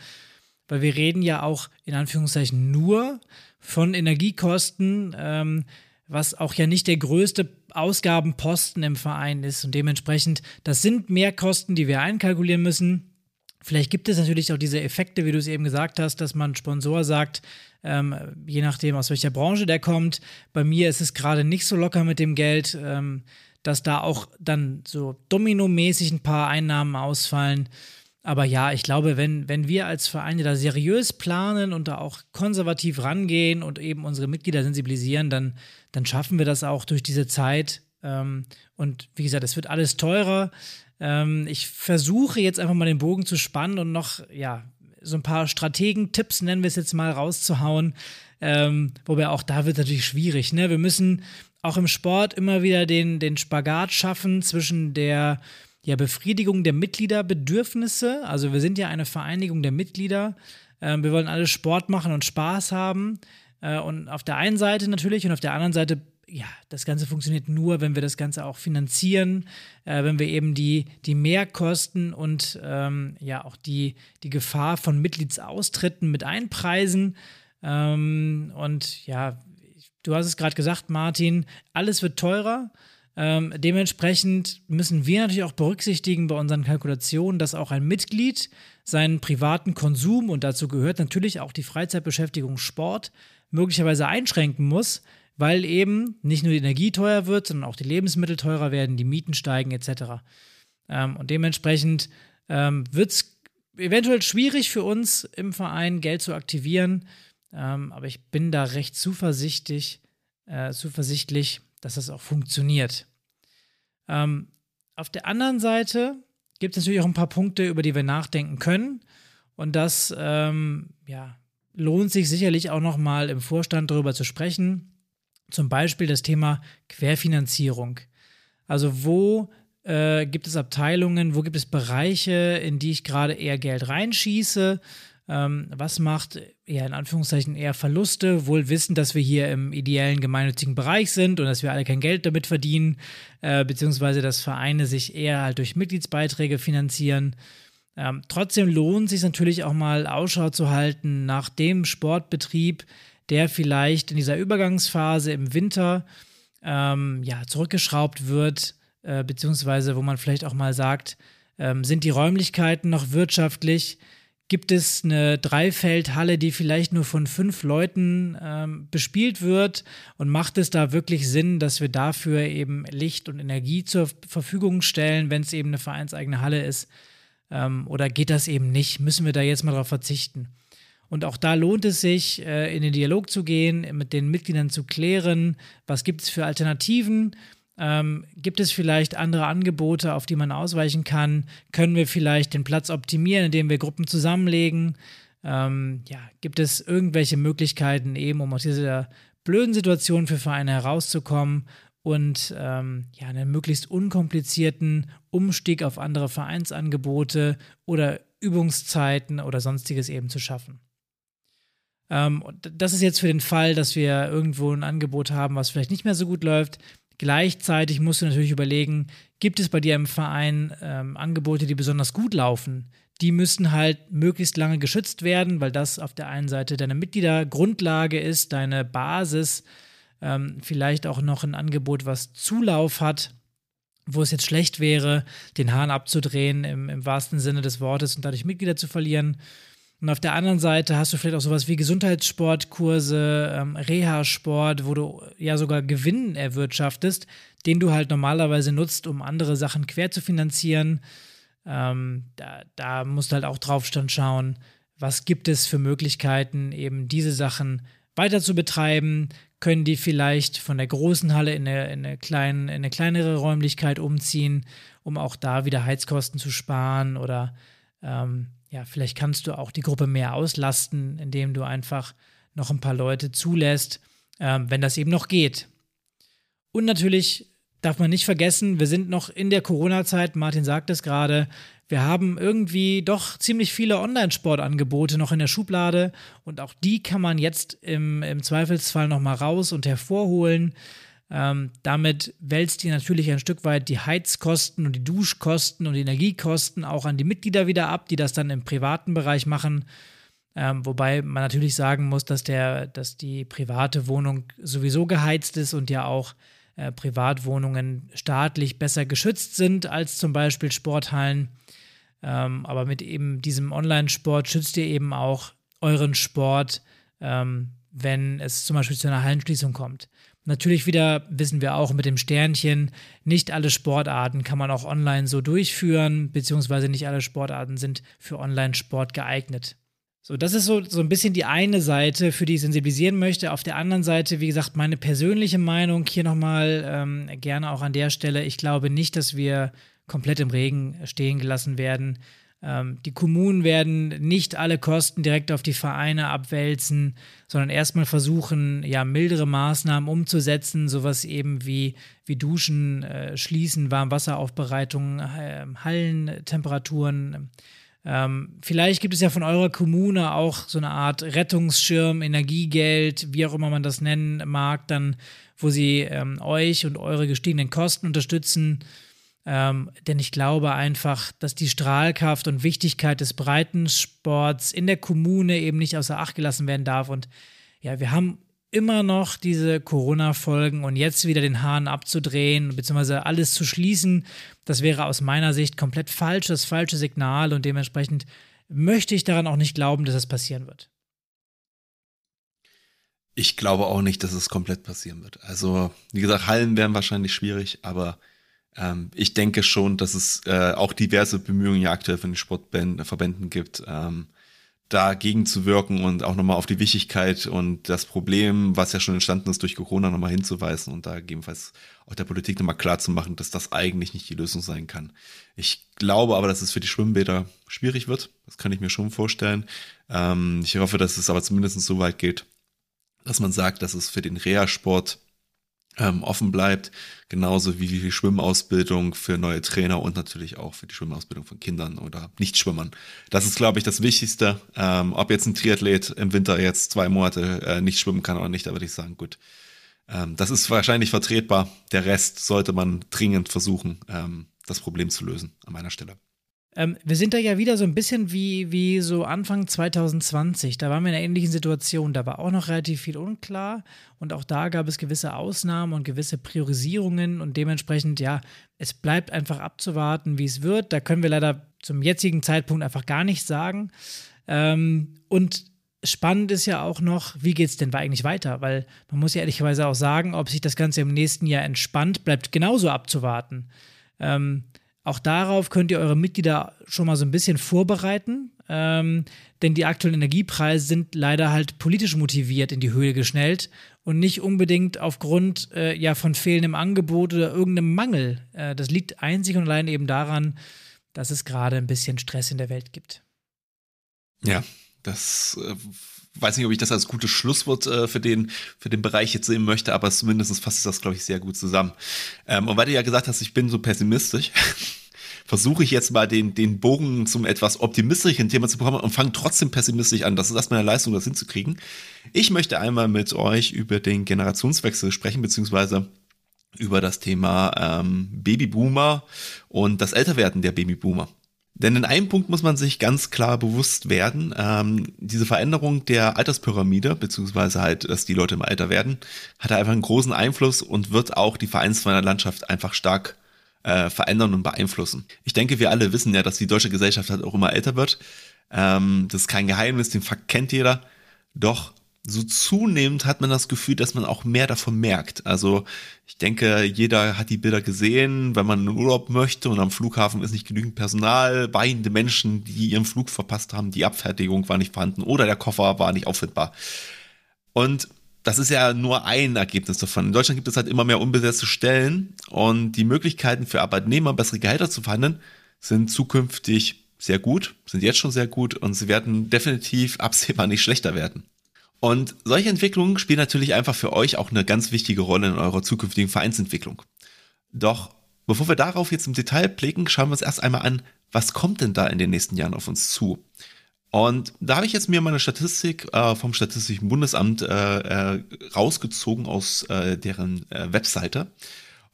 Weil wir reden ja auch in Anführungszeichen nur von Energiekosten, ähm, was auch ja nicht der größte Ausgabenposten im Verein ist. Und dementsprechend, das sind Mehrkosten, die wir einkalkulieren müssen. Vielleicht gibt es natürlich auch diese Effekte, wie du es eben gesagt hast, dass man Sponsor sagt, ähm, je nachdem, aus welcher Branche der kommt. Bei mir ist es gerade nicht so locker mit dem Geld, ähm, dass da auch dann so dominomäßig ein paar Einnahmen ausfallen. Aber ja, ich glaube, wenn, wenn wir als Vereine da seriös planen und da auch konservativ rangehen und eben unsere Mitglieder sensibilisieren, dann, dann schaffen wir das auch durch diese Zeit. Ähm, und wie gesagt, es wird alles teurer. Ähm, ich versuche jetzt einfach mal den Bogen zu spannen und noch, ja, so ein paar Strategen-Tipps, nennen wir es jetzt mal, rauszuhauen. Ähm, wobei auch da wird natürlich schwierig. Ne? Wir müssen auch im Sport immer wieder den, den Spagat schaffen zwischen der ja, Befriedigung der Mitgliederbedürfnisse. Also wir sind ja eine Vereinigung der Mitglieder. Ähm, wir wollen alle Sport machen und Spaß haben. Äh, und auf der einen Seite natürlich und auf der anderen Seite ja, das Ganze funktioniert nur, wenn wir das Ganze auch finanzieren, äh, wenn wir eben die, die Mehrkosten und ähm, ja auch die, die Gefahr von Mitgliedsaustritten mit einpreisen. Ähm, und ja, du hast es gerade gesagt, Martin, alles wird teurer. Ähm, dementsprechend müssen wir natürlich auch berücksichtigen bei unseren Kalkulationen, dass auch ein Mitglied seinen privaten Konsum und dazu gehört natürlich auch die Freizeitbeschäftigung Sport möglicherweise einschränken muss, weil eben nicht nur die Energie teuer wird, sondern auch die Lebensmittel teurer werden, die Mieten steigen etc. Ähm, und dementsprechend ähm, wird es eventuell schwierig für uns im Verein Geld zu aktivieren, ähm, aber ich bin da recht zuversichtlich, äh, zuversichtlich, dass das auch funktioniert. Ähm, auf der anderen Seite gibt es natürlich auch ein paar Punkte, über die wir nachdenken können. Und das ähm, ja, lohnt sich sicherlich auch noch mal im Vorstand darüber zu sprechen. Zum Beispiel das Thema Querfinanzierung. Also wo äh, gibt es Abteilungen, wo gibt es Bereiche, in die ich gerade eher Geld reinschieße? Ähm, was macht eher in Anführungszeichen eher Verluste? Wohl wissen, dass wir hier im ideellen gemeinnützigen Bereich sind und dass wir alle kein Geld damit verdienen, äh, beziehungsweise dass Vereine sich eher halt durch Mitgliedsbeiträge finanzieren. Ähm, trotzdem lohnt es sich natürlich auch mal Ausschau zu halten nach dem Sportbetrieb, der vielleicht in dieser Übergangsphase im Winter ähm, ja, zurückgeschraubt wird, äh, beziehungsweise wo man vielleicht auch mal sagt, ähm, sind die Räumlichkeiten noch wirtschaftlich? Gibt es eine Dreifeldhalle, die vielleicht nur von fünf Leuten ähm, bespielt wird? Und macht es da wirklich Sinn, dass wir dafür eben Licht und Energie zur Verfügung stellen, wenn es eben eine vereinseigene Halle ist? Ähm, oder geht das eben nicht? Müssen wir da jetzt mal darauf verzichten? Und auch da lohnt es sich, äh, in den Dialog zu gehen, mit den Mitgliedern zu klären, was gibt es für Alternativen ähm, gibt es vielleicht andere Angebote, auf die man ausweichen kann? Können wir vielleicht den Platz optimieren, indem wir Gruppen zusammenlegen? Ähm, ja, gibt es irgendwelche Möglichkeiten, eben um aus dieser blöden Situation für Vereine herauszukommen und ähm, ja, einen möglichst unkomplizierten Umstieg auf andere Vereinsangebote oder Übungszeiten oder sonstiges eben zu schaffen? Ähm, das ist jetzt für den Fall, dass wir irgendwo ein Angebot haben, was vielleicht nicht mehr so gut läuft. Gleichzeitig musst du natürlich überlegen, gibt es bei dir im Verein ähm, Angebote, die besonders gut laufen? Die müssen halt möglichst lange geschützt werden, weil das auf der einen Seite deine Mitgliedergrundlage ist, deine Basis, ähm, vielleicht auch noch ein Angebot, was Zulauf hat, wo es jetzt schlecht wäre, den Hahn abzudrehen im, im wahrsten Sinne des Wortes und dadurch Mitglieder zu verlieren. Und auf der anderen Seite hast du vielleicht auch sowas wie Gesundheitssportkurse, ähm, Reha-Sport, wo du ja sogar Gewinn erwirtschaftest, den du halt normalerweise nutzt, um andere Sachen quer zu finanzieren. Ähm, da, da musst du halt auch drauf schauen, was gibt es für Möglichkeiten, eben diese Sachen weiter zu betreiben. Können die vielleicht von der großen Halle in eine, in eine, klein, in eine kleinere Räumlichkeit umziehen, um auch da wieder Heizkosten zu sparen oder ähm, ja, vielleicht kannst du auch die Gruppe mehr auslasten, indem du einfach noch ein paar Leute zulässt, äh, wenn das eben noch geht. Und natürlich darf man nicht vergessen, wir sind noch in der Corona-Zeit, Martin sagt es gerade, wir haben irgendwie doch ziemlich viele Online-Sportangebote noch in der Schublade und auch die kann man jetzt im, im Zweifelsfall nochmal raus und hervorholen. Ähm, damit wälzt ihr natürlich ein Stück weit die Heizkosten und die Duschkosten und die Energiekosten auch an die Mitglieder wieder ab, die das dann im privaten Bereich machen. Ähm, wobei man natürlich sagen muss, dass, der, dass die private Wohnung sowieso geheizt ist und ja auch äh, Privatwohnungen staatlich besser geschützt sind als zum Beispiel Sporthallen. Ähm, aber mit eben diesem Online-Sport schützt ihr eben auch euren Sport, ähm, wenn es zum Beispiel zu einer Hallenschließung kommt. Natürlich wieder wissen wir auch mit dem Sternchen, nicht alle Sportarten kann man auch online so durchführen, beziehungsweise nicht alle Sportarten sind für Online-Sport geeignet. So, das ist so, so ein bisschen die eine Seite, für die ich sensibilisieren möchte. Auf der anderen Seite, wie gesagt, meine persönliche Meinung hier nochmal ähm, gerne auch an der Stelle. Ich glaube nicht, dass wir komplett im Regen stehen gelassen werden. Ähm, die Kommunen werden nicht alle Kosten direkt auf die Vereine abwälzen, sondern erstmal versuchen, ja, mildere Maßnahmen umzusetzen, sowas eben wie, wie Duschen, äh, Schließen, Warmwasseraufbereitung, äh, Hallentemperaturen. Ähm, vielleicht gibt es ja von eurer Kommune auch so eine Art Rettungsschirm, Energiegeld, wie auch immer man das nennen mag, dann, wo sie ähm, euch und eure gestiegenen Kosten unterstützen. Ähm, denn ich glaube einfach, dass die Strahlkraft und Wichtigkeit des Breitensports in der Kommune eben nicht außer Acht gelassen werden darf. Und ja, wir haben immer noch diese Corona-Folgen und jetzt wieder den Hahn abzudrehen, beziehungsweise alles zu schließen, das wäre aus meiner Sicht komplett falsch, das falsche Signal und dementsprechend möchte ich daran auch nicht glauben, dass das passieren wird. Ich glaube auch nicht, dass es komplett passieren wird. Also, wie gesagt, Hallen wären wahrscheinlich schwierig, aber ähm, ich denke schon, dass es äh, auch diverse Bemühungen ja aktuell von den Sportverbänden gibt, ähm, dagegen zu wirken und auch nochmal auf die Wichtigkeit und das Problem, was ja schon entstanden ist durch Corona, nochmal hinzuweisen und da gegebenenfalls auch der Politik nochmal klar zu machen, dass das eigentlich nicht die Lösung sein kann. Ich glaube aber, dass es für die Schwimmbäder schwierig wird. Das kann ich mir schon vorstellen. Ähm, ich hoffe, dass es aber zumindest so weit geht, dass man sagt, dass es für den Reha-Sport ähm, offen bleibt, genauso wie die Schwimmausbildung für neue Trainer und natürlich auch für die Schwimmausbildung von Kindern oder Nichtschwimmern. Das ist, glaube ich, das Wichtigste. Ähm, ob jetzt ein Triathlet im Winter jetzt zwei Monate äh, nicht schwimmen kann oder nicht, da würde ich sagen, gut. Ähm, das ist wahrscheinlich vertretbar. Der Rest sollte man dringend versuchen, ähm, das Problem zu lösen an meiner Stelle. Ähm, wir sind da ja wieder so ein bisschen wie, wie so Anfang 2020. Da waren wir in einer ähnlichen Situation. Da war auch noch relativ viel unklar. Und auch da gab es gewisse Ausnahmen und gewisse Priorisierungen. Und dementsprechend, ja, es bleibt einfach abzuwarten, wie es wird. Da können wir leider zum jetzigen Zeitpunkt einfach gar nichts sagen. Ähm, und spannend ist ja auch noch, wie geht es denn eigentlich weiter? Weil man muss ja ehrlicherweise auch sagen, ob sich das Ganze im nächsten Jahr entspannt, bleibt genauso abzuwarten. Ähm, auch darauf könnt ihr eure Mitglieder schon mal so ein bisschen vorbereiten, ähm, denn die aktuellen Energiepreise sind leider halt politisch motiviert in die Höhe geschnellt und nicht unbedingt aufgrund äh, ja, von fehlendem Angebot oder irgendeinem Mangel. Äh, das liegt einzig und allein eben daran, dass es gerade ein bisschen Stress in der Welt gibt. Ja, das äh, weiß nicht, ob ich das als gutes Schlusswort äh, für, den, für den Bereich jetzt sehen möchte, aber zumindest fasst das, glaube ich, sehr gut zusammen. Ähm, und weil du ja gesagt hast, ich bin so pessimistisch, versuche ich jetzt mal den, den Bogen zum etwas optimistischen Thema zu bekommen und fange trotzdem pessimistisch an. Das ist erstmal eine Leistung, das hinzukriegen. Ich möchte einmal mit euch über den Generationswechsel sprechen, beziehungsweise über das Thema ähm, Babyboomer und das Älterwerden der Babyboomer. Denn in einem Punkt muss man sich ganz klar bewusst werden, ähm, diese Veränderung der Alterspyramide, beziehungsweise halt, dass die Leute im Alter werden, hat einfach einen großen Einfluss und wird auch die Vereinslandschaft einfach stark äh, verändern und beeinflussen. Ich denke, wir alle wissen ja, dass die deutsche Gesellschaft halt auch immer älter wird. Ähm, das ist kein Geheimnis, den Fakt kennt jeder. Doch so zunehmend hat man das Gefühl, dass man auch mehr davon merkt. Also ich denke, jeder hat die Bilder gesehen, wenn man in Urlaub möchte und am Flughafen ist nicht genügend Personal, weinende Menschen, die ihren Flug verpasst haben, die Abfertigung war nicht vorhanden oder der Koffer war nicht auffindbar. Und das ist ja nur ein Ergebnis davon. In Deutschland gibt es halt immer mehr unbesetzte Stellen und die Möglichkeiten für Arbeitnehmer, bessere Gehälter zu verhandeln, sind zukünftig sehr gut, sind jetzt schon sehr gut und sie werden definitiv absehbar nicht schlechter werden. Und solche Entwicklungen spielen natürlich einfach für euch auch eine ganz wichtige Rolle in eurer zukünftigen Vereinsentwicklung. Doch bevor wir darauf jetzt im Detail blicken, schauen wir uns erst einmal an, was kommt denn da in den nächsten Jahren auf uns zu? Und da habe ich jetzt mir meine Statistik äh, vom Statistischen Bundesamt äh, äh, rausgezogen aus äh, deren äh, Webseite.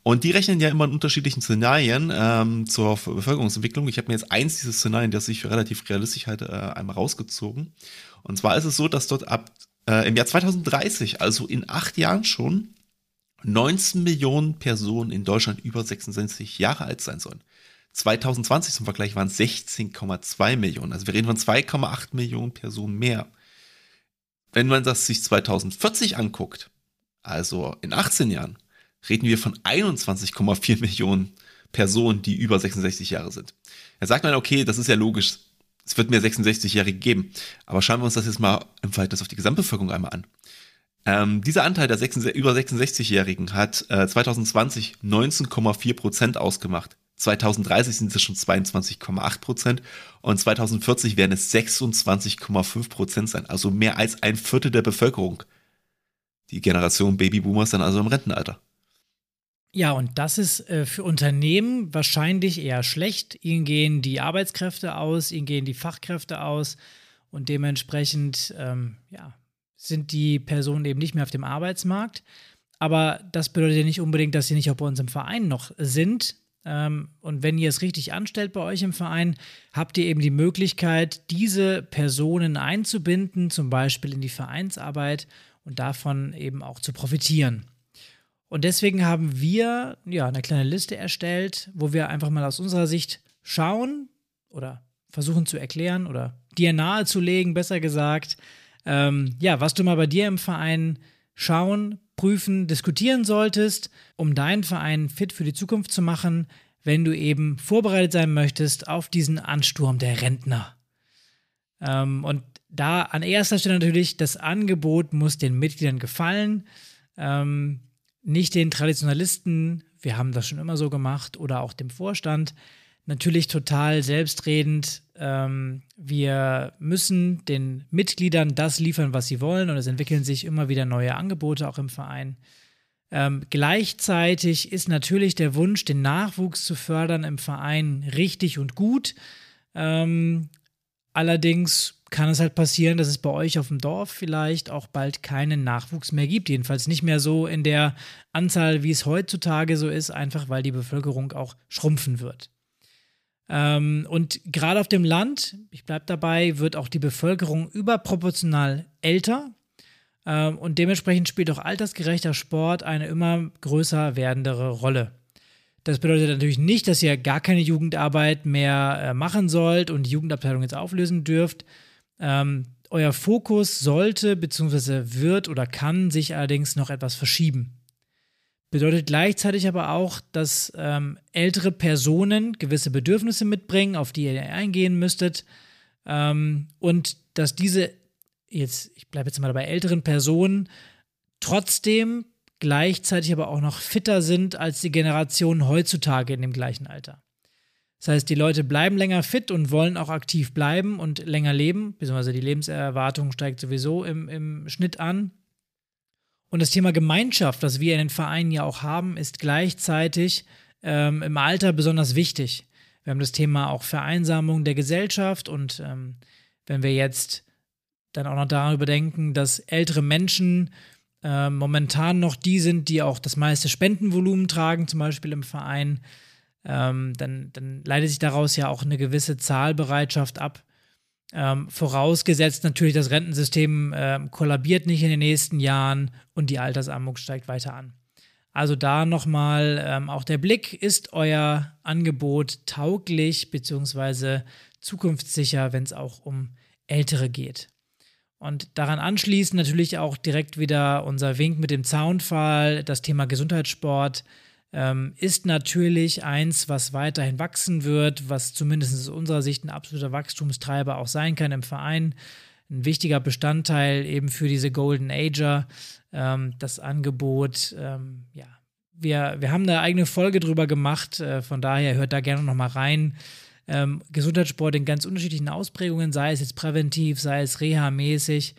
Und die rechnen ja immer in unterschiedlichen Szenarien ähm, zur Bevölkerungsentwicklung. Ich habe mir jetzt eins dieser Szenarien, das ich für relativ realistisch halte, äh, einmal rausgezogen. Und zwar ist es so, dass dort ab im Jahr 2030, also in acht Jahren schon, 19 Millionen Personen in Deutschland über 66 Jahre alt sein sollen. 2020 zum Vergleich waren es 16,2 Millionen. Also wir reden von 2,8 Millionen Personen mehr. Wenn man das sich 2040 anguckt, also in 18 Jahren, reden wir von 21,4 Millionen Personen, die über 66 Jahre sind. Da sagt man, okay, das ist ja logisch es wird mehr 66-Jährige geben. Aber schauen wir uns das jetzt mal im Verhältnis auf die Gesamtbevölkerung einmal an. Ähm, dieser Anteil der 66, über 66-Jährigen hat äh, 2020 19,4 Prozent ausgemacht. 2030 sind es schon 22,8 Prozent und 2040 werden es 26,5 Prozent sein, also mehr als ein Viertel der Bevölkerung. Die Generation Babyboomers dann also im Rentenalter. Ja, und das ist äh, für Unternehmen wahrscheinlich eher schlecht. Ihnen gehen die Arbeitskräfte aus, ihnen gehen die Fachkräfte aus und dementsprechend ähm, ja, sind die Personen eben nicht mehr auf dem Arbeitsmarkt. Aber das bedeutet ja nicht unbedingt, dass sie nicht auch bei uns im Verein noch sind. Ähm, und wenn ihr es richtig anstellt bei euch im Verein, habt ihr eben die Möglichkeit, diese Personen einzubinden, zum Beispiel in die Vereinsarbeit und davon eben auch zu profitieren. Und deswegen haben wir ja eine kleine Liste erstellt, wo wir einfach mal aus unserer Sicht schauen oder versuchen zu erklären oder dir nahezulegen, besser gesagt, ähm, ja, was du mal bei dir im Verein schauen, prüfen, diskutieren solltest, um deinen Verein fit für die Zukunft zu machen, wenn du eben vorbereitet sein möchtest auf diesen Ansturm der Rentner. Ähm, und da an erster Stelle natürlich, das Angebot muss den Mitgliedern gefallen. Ähm, nicht den Traditionalisten, wir haben das schon immer so gemacht, oder auch dem Vorstand. Natürlich total selbstredend. Ähm, wir müssen den Mitgliedern das liefern, was sie wollen, und es entwickeln sich immer wieder neue Angebote auch im Verein. Ähm, gleichzeitig ist natürlich der Wunsch, den Nachwuchs zu fördern im Verein richtig und gut. Ähm, allerdings kann es halt passieren, dass es bei euch auf dem Dorf vielleicht auch bald keinen Nachwuchs mehr gibt. Jedenfalls nicht mehr so in der Anzahl, wie es heutzutage so ist, einfach weil die Bevölkerung auch schrumpfen wird. Ähm, und gerade auf dem Land, ich bleibe dabei, wird auch die Bevölkerung überproportional älter. Ähm, und dementsprechend spielt auch altersgerechter Sport eine immer größer werdendere Rolle. Das bedeutet natürlich nicht, dass ihr gar keine Jugendarbeit mehr äh, machen sollt und die Jugendabteilung jetzt auflösen dürft, Ähm, euer Fokus sollte bzw. wird oder kann sich allerdings noch etwas verschieben. Bedeutet gleichzeitig aber auch, dass ähm, ältere Personen gewisse Bedürfnisse mitbringen, auf die ihr eingehen müsstet. Ähm, und dass diese, jetzt, ich bleibe jetzt mal dabei, älteren Personen trotzdem gleichzeitig aber auch noch fitter sind als die Generation heutzutage in dem gleichen Alter. Das heißt, die Leute bleiben länger fit und wollen auch aktiv bleiben und länger leben, beziehungsweise die Lebenserwartung steigt sowieso im, im Schnitt an. Und das Thema Gemeinschaft, das wir in den Vereinen ja auch haben, ist gleichzeitig ähm, im Alter besonders wichtig. Wir haben das Thema auch Vereinsamung der Gesellschaft und ähm, wenn wir jetzt dann auch noch darüber denken, dass ältere Menschen äh, momentan noch die sind, die auch das meiste Spendenvolumen tragen, zum Beispiel im Verein, ähm, dann, dann leitet sich daraus ja auch eine gewisse Zahlbereitschaft ab. Ähm, vorausgesetzt natürlich, das Rentensystem äh, kollabiert nicht in den nächsten Jahren und die Altersarmut steigt weiter an. Also da nochmal ähm, auch der Blick, ist euer Angebot tauglich bzw. zukunftssicher, wenn es auch um Ältere geht. Und daran anschließend natürlich auch direkt wieder unser Wink mit dem Zaunfall, das Thema Gesundheitssport ähm, ist natürlich eins, was weiterhin wachsen wird, was zumindest aus unserer Sicht ein absoluter Wachstumstreiber auch sein kann im Verein. Ein wichtiger Bestandteil eben für diese Golden Ager, ähm, das Angebot, ähm, ja. Wir, wir haben eine eigene Folge drüber gemacht, äh, von daher hört da gerne nochmal rein. Ähm, Gesundheitssport in ganz unterschiedlichen Ausprägungen, sei es jetzt präventiv, sei es reha-mäßig.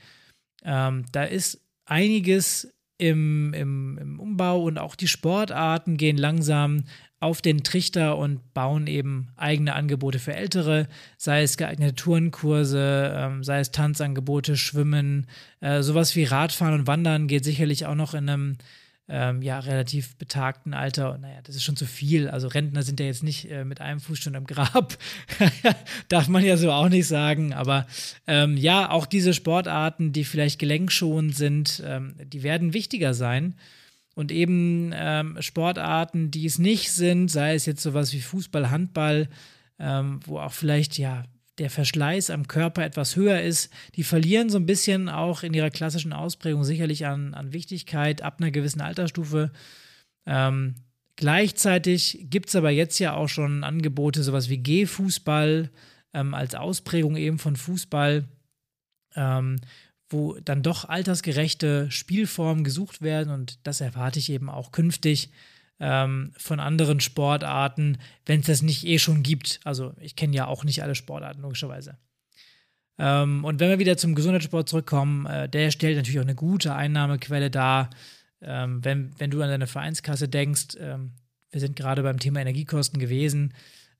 Ähm, da ist einiges im, im, im Umbau und auch die Sportarten gehen langsam auf den Trichter und bauen eben eigene Angebote für Ältere, sei es geeignete Tourenkurse, ähm, sei es Tanzangebote, Schwimmen, äh, sowas wie Radfahren und Wandern geht sicherlich auch noch in einem ähm, ja, relativ betagten Alter. Naja, das ist schon zu viel. Also Rentner sind ja jetzt nicht äh, mit einem Fuß schon im Grab. Darf man ja so auch nicht sagen. Aber ähm, ja, auch diese Sportarten, die vielleicht gelenkschonend sind, ähm, die werden wichtiger sein. Und eben ähm, Sportarten, die es nicht sind, sei es jetzt sowas wie Fußball, Handball, ähm, wo auch vielleicht ja der Verschleiß am Körper etwas höher ist, die verlieren so ein bisschen auch in ihrer klassischen Ausprägung sicherlich an, an Wichtigkeit ab einer gewissen Altersstufe. Ähm, gleichzeitig gibt es aber jetzt ja auch schon Angebote, sowas wie G-Fußball ähm, als Ausprägung eben von Fußball, ähm, wo dann doch altersgerechte Spielformen gesucht werden und das erwarte ich eben auch künftig ähm, von anderen Sportarten, wenn es das nicht eh schon gibt. Also ich kenne ja auch nicht alle Sportarten, logischerweise. Ähm, und wenn wir wieder zum Gesundheitssport zurückkommen, äh, der stellt natürlich auch eine gute Einnahmequelle dar. Ähm, wenn, wenn du an deine Vereinskasse denkst, ähm, wir sind gerade beim Thema Energiekosten gewesen,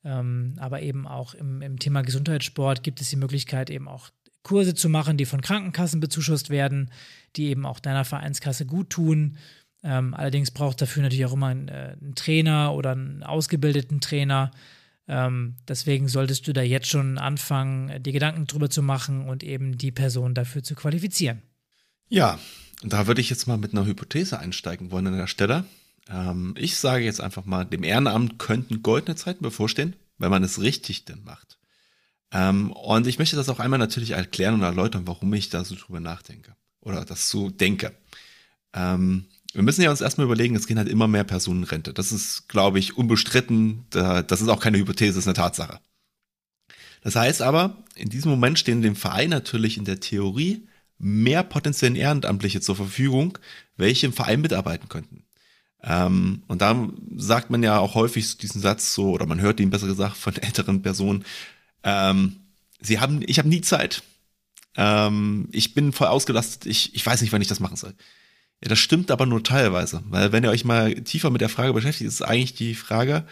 ähm, aber eben auch im, im Thema Gesundheitssport gibt es die Möglichkeit, eben auch Kurse zu machen, die von Krankenkassen bezuschusst werden, die eben auch deiner Vereinskasse gut tun. Ähm, allerdings braucht dafür natürlich auch immer einen, äh, einen Trainer oder einen ausgebildeten Trainer. Ähm, deswegen solltest du da jetzt schon anfangen, die Gedanken drüber zu machen und eben die Person dafür zu qualifizieren. Ja, da würde ich jetzt mal mit einer Hypothese einsteigen wollen an der Stelle. Ähm, ich sage jetzt einfach mal, dem Ehrenamt könnten goldene Zeiten bevorstehen, wenn man es richtig denn macht. Ähm, und ich möchte das auch einmal natürlich erklären und erläutern, warum ich da so drüber nachdenke oder das so denke. Ähm, wir müssen ja uns erstmal überlegen, es gehen halt immer mehr Personen Rente. Das ist, glaube ich, unbestritten. Das ist auch keine Hypothese, das ist eine Tatsache. Das heißt aber, in diesem Moment stehen dem Verein natürlich in der Theorie mehr potenziellen Ehrenamtliche zur Verfügung, welche im Verein mitarbeiten könnten. Ähm, und da sagt man ja auch häufig diesen Satz so, oder man hört ihn besser gesagt von älteren Personen, ähm, sie haben, ich habe nie Zeit. Ähm, ich bin voll ausgelastet, ich, ich weiß nicht, wann ich das machen soll. Ja, das stimmt aber nur teilweise, weil wenn ihr euch mal tiefer mit der Frage beschäftigt, ist eigentlich die Frage,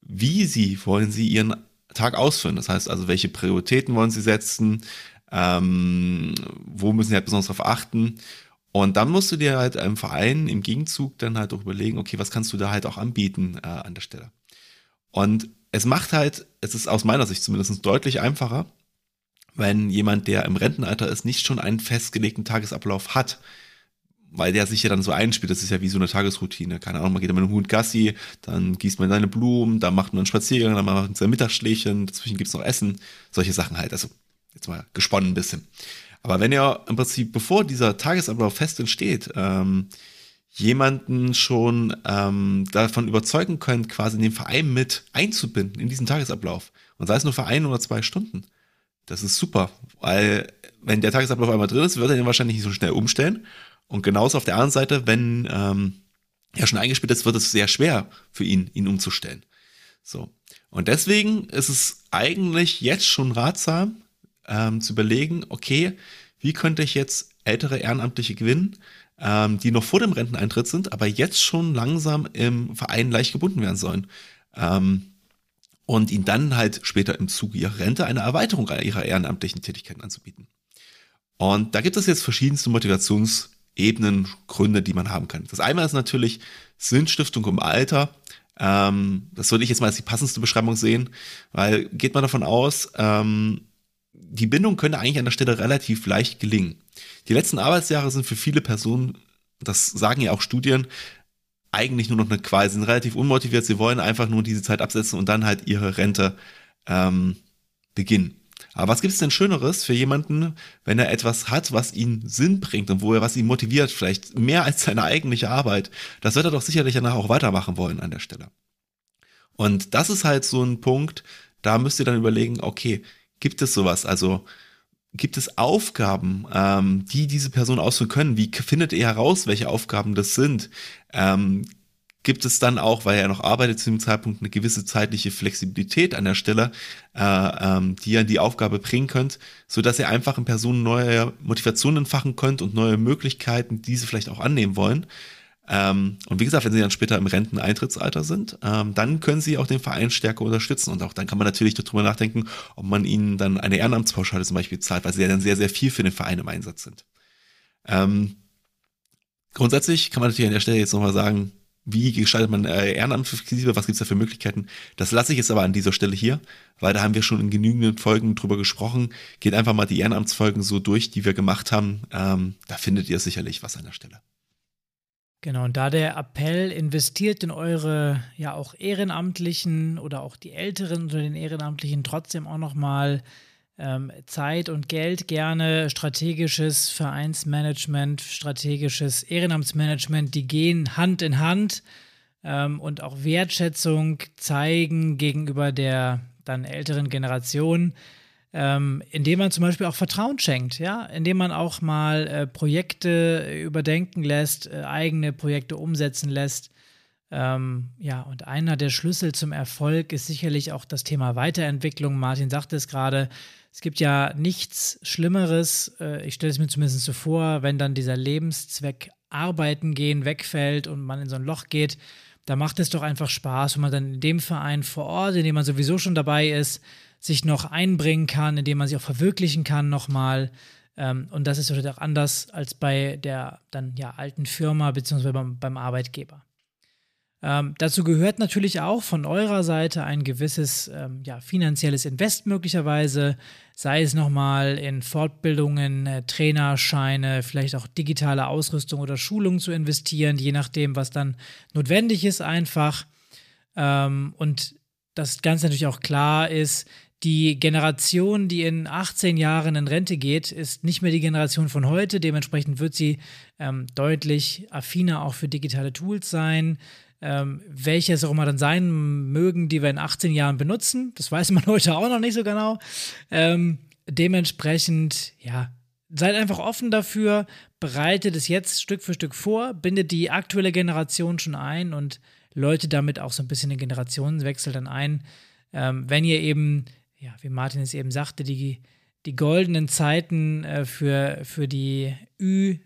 wie sie wollen sie ihren Tag ausführen. Das heißt also, welche Prioritäten wollen sie setzen, ähm, wo müssen sie halt besonders darauf achten. Und dann musst du dir halt im Verein im Gegenzug dann halt auch überlegen, okay, was kannst du da halt auch anbieten äh, an der Stelle. Und es macht halt, es ist aus meiner Sicht zumindest deutlich einfacher, wenn jemand, der im Rentenalter ist, nicht schon einen festgelegten Tagesablauf hat weil der sich ja dann so einspielt. Das ist ja wie so eine Tagesroutine. Keine Ahnung, man geht mit dem Hund Gassi, dann gießt man seine Blumen, dann macht man einen Spaziergang, dann macht man sein Mittagsschläfchen, dazwischen gibt's noch Essen, solche Sachen halt. Also Jetzt mal gesponnen ein bisschen. Aber wenn ihr im Prinzip, bevor dieser Tagesablauf fest entsteht, ähm, jemanden schon ähm, davon überzeugen könnt, quasi in den Verein mit einzubinden in diesen Tagesablauf. Und sei es nur für ein oder zwei Stunden. Das ist super, weil wenn der Tagesablauf einmal drin ist, wird er den wahrscheinlich nicht so schnell umstellen. Und genauso auf der anderen Seite, wenn ähm, er schon eingespielt ist, wird es sehr schwer für ihn, ihn umzustellen. So. Und deswegen ist es eigentlich jetzt schon ratsam, ähm, zu überlegen, okay, wie könnte ich jetzt ältere Ehrenamtliche gewinnen, ähm, die noch vor dem Renteneintritt sind, aber jetzt schon langsam im Verein leicht gebunden werden sollen. Ähm, und ihnen dann halt später im Zuge ihrer Rente eine Erweiterung ihrer ehrenamtlichen Tätigkeiten anzubieten. Und da gibt es jetzt verschiedenste Motivationsebenen, Gründe, die man haben kann. Das eine ist natürlich Sinnstiftung im Alter. Ähm, das würde ich jetzt mal als die passendste Beschreibung sehen, weil geht man davon aus, ähm, die Bindung könnte eigentlich an der Stelle relativ leicht gelingen. Die letzten Arbeitsjahre sind für viele Personen, das sagen ja auch Studien, eigentlich nur noch eine Qual, sind relativ unmotiviert, sie wollen einfach nur diese Zeit absetzen und dann halt ihre Rente ähm, beginnen. Aber was gibt es denn Schöneres für jemanden, wenn er etwas hat, was ihn Sinn bringt und wo er was ihn motiviert, vielleicht mehr als seine eigentliche Arbeit? Das wird er doch sicherlich danach auch weitermachen wollen an der Stelle. Und das ist halt so ein Punkt, da müsst ihr dann überlegen, okay, gibt es sowas? Also gibt es Aufgaben, ähm, die diese Person ausführen können? Wie findet ihr heraus, welche Aufgaben das sind? Ähm, gibt es dann auch, weil er noch arbeitet zu dem Zeitpunkt, eine gewisse zeitliche Flexibilität an der Stelle, äh, ähm, die ihr in die Aufgabe bringen könnt, so dass ihr einfach in Personen neue Motivationen entfachen könnt und neue Möglichkeiten, die sie vielleicht auch annehmen wollen. Ähm, und wie gesagt, wenn sie dann später im Renteneintrittsalter sind, ähm, dann können sie auch den Verein stärker unterstützen. Und auch dann kann man natürlich darüber nachdenken, ob man ihnen dann eine Ehrenamtspauschale zum Beispiel zahlt, weil sie ja dann sehr, sehr viel für den Verein im Einsatz sind. Ähm, grundsätzlich kann man natürlich an der Stelle jetzt nochmal sagen, wie gestaltet man äh, Ehrenamt flexibel, was gibt's da für Möglichkeiten? Das lasse ich jetzt aber an dieser Stelle hier, weil da haben wir schon in genügenden Folgen drüber gesprochen. Geht einfach mal die Ehrenamtsfolgen so durch, die wir gemacht haben. Ähm, da findet ihr sicherlich was an der Stelle. Genau, und da der Appell investiert in eure ja auch Ehrenamtlichen oder auch die Älteren unter den Ehrenamtlichen trotzdem auch nochmal ähm, Zeit und Geld gerne, strategisches Vereinsmanagement, strategisches Ehrenamtsmanagement, die gehen Hand in Hand ähm, und auch Wertschätzung zeigen gegenüber der dann älteren Generation ähm, indem man zum Beispiel auch Vertrauen schenkt, ja, indem man auch mal äh, Projekte überdenken lässt, äh, eigene Projekte umsetzen lässt. Ähm, ja, und einer der Schlüssel zum Erfolg ist sicherlich auch das Thema Weiterentwicklung. Martin sagte es gerade. Es gibt ja nichts Schlimmeres, äh, ich stelle es mir zumindest so vor, wenn dann dieser Lebenszweck Arbeiten gehen wegfällt und man in so ein Loch geht. Da macht es doch einfach Spaß, wenn man dann in dem Verein vor Ort, in dem man sowieso schon dabei ist, sich noch einbringen kann, indem man sich auch verwirklichen kann nochmal. Ähm, und das ist natürlich auch anders als bei der dann ja alten Firma beziehungsweise beim, beim Arbeitgeber. Ähm, dazu gehört natürlich auch von eurer Seite ein gewisses ähm, ja, finanzielles Invest möglicherweise, sei es nochmal in Fortbildungen, äh, Trainerscheine, vielleicht auch digitale Ausrüstung oder Schulung zu investieren, je nachdem, was dann notwendig ist einfach. Ähm, und das Ganze natürlich auch klar ist, die Generation, die in 18 Jahren in Rente geht, ist nicht mehr die Generation von heute. Dementsprechend wird sie ähm, deutlich affiner auch für digitale Tools sein. Ähm, welche es auch immer dann sein mögen, die wir in 18 Jahren benutzen. Das weiß man heute auch noch nicht so genau. Ähm, dementsprechend, ja, seid einfach offen dafür, bereitet es jetzt Stück für Stück vor, bindet die aktuelle Generation schon ein und läutet damit auch so ein bisschen den Generationenwechsel dann ein. Ähm, wenn ihr eben ja, wie Martin es eben sagte, die, die goldenen Zeiten äh, für, für die Ü,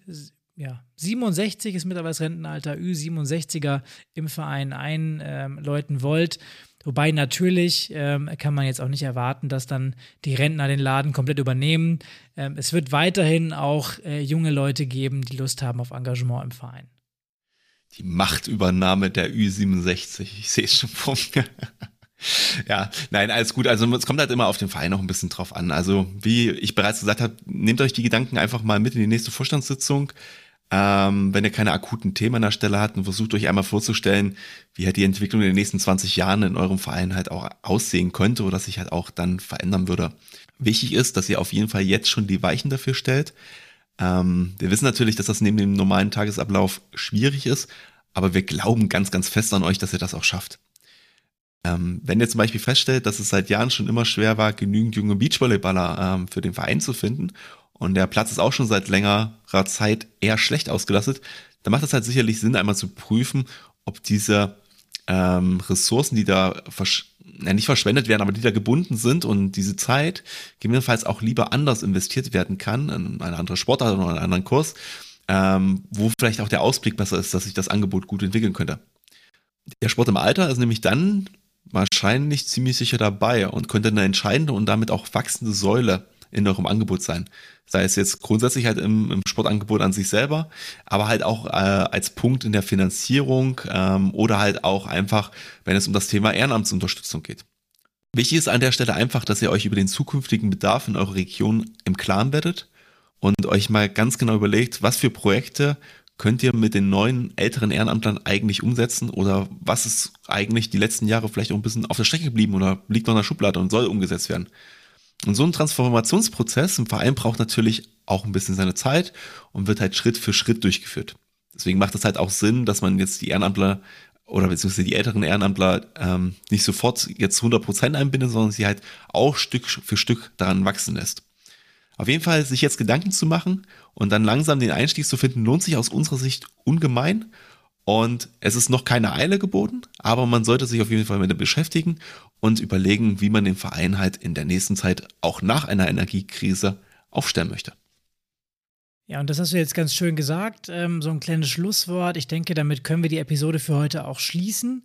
ja, 67 ist mittlerweile das Rentenalter, Ü67er im Verein einläuten ähm, wollt. Wobei natürlich ähm, kann man jetzt auch nicht erwarten, dass dann die Rentner den Laden komplett übernehmen. Ähm, es wird weiterhin auch äh, junge Leute geben, die Lust haben auf Engagement im Verein. Die Machtübernahme der Ü67, ich sehe es schon vor mir. Ja, nein, alles gut. Also es kommt halt immer auf den Verein noch ein bisschen drauf an. Also wie ich bereits gesagt habe, nehmt euch die Gedanken einfach mal mit in die nächste Vorstandssitzung. Ähm, wenn ihr keine akuten Themen an der Stelle habt und versucht euch einmal vorzustellen, wie halt die Entwicklung in den nächsten 20 Jahren in eurem Verein halt auch aussehen könnte oder sich halt auch dann verändern würde. Wichtig ist, dass ihr auf jeden Fall jetzt schon die Weichen dafür stellt. Ähm, wir wissen natürlich, dass das neben dem normalen Tagesablauf schwierig ist, aber wir glauben ganz, ganz fest an euch, dass ihr das auch schafft. Ähm, wenn ihr zum Beispiel feststellt, dass es seit Jahren schon immer schwer war, genügend junge Beachvolleyballer ähm, für den Verein zu finden und der Platz ist auch schon seit längerer Zeit eher schlecht ausgelastet, dann macht es halt sicherlich Sinn, einmal zu prüfen, ob diese ähm, Ressourcen, die da versch ja, nicht verschwendet werden, aber die da gebunden sind und diese Zeit gegebenenfalls auch lieber anders investiert werden kann, in eine andere Sportart oder einen anderen Kurs, ähm, wo vielleicht auch der Ausblick besser ist, dass sich das Angebot gut entwickeln könnte. Der Sport im Alter ist nämlich dann wahrscheinlich ziemlich sicher dabei und könnte eine entscheidende und damit auch wachsende Säule in eurem Angebot sein. Sei es jetzt grundsätzlich halt im, im Sportangebot an sich selber, aber halt auch äh, als Punkt in der Finanzierung ähm, oder halt auch einfach, wenn es um das Thema Ehrenamtsunterstützung geht. Wichtig ist an der Stelle einfach, dass ihr euch über den zukünftigen Bedarf in eurer Region im Klaren werdet und euch mal ganz genau überlegt, was für Projekte könnt ihr mit den neuen älteren Ehrenamtlern eigentlich umsetzen oder was ist eigentlich die letzten Jahre vielleicht auch ein bisschen auf der Strecke geblieben oder liegt noch in der Schublade und soll umgesetzt werden. Und so ein Transformationsprozess im Verein braucht natürlich auch ein bisschen seine Zeit und wird halt Schritt für Schritt durchgeführt. Deswegen macht es halt auch Sinn, dass man jetzt die Ehrenamtler oder beziehungsweise die älteren Ehrenamtler ähm, nicht sofort jetzt 100% einbindet, sondern sie halt auch Stück für Stück daran wachsen lässt. Auf jeden Fall sich jetzt Gedanken zu machen und dann langsam den Einstieg zu finden, lohnt sich aus unserer Sicht ungemein. Und es ist noch keine Eile geboten, aber man sollte sich auf jeden Fall mit beschäftigen und überlegen, wie man den Verein halt in der nächsten Zeit auch nach einer Energiekrise aufstellen möchte. Ja, und das hast du jetzt ganz schön gesagt, ähm, so ein kleines Schlusswort. Ich denke, damit können wir die Episode für heute auch schließen.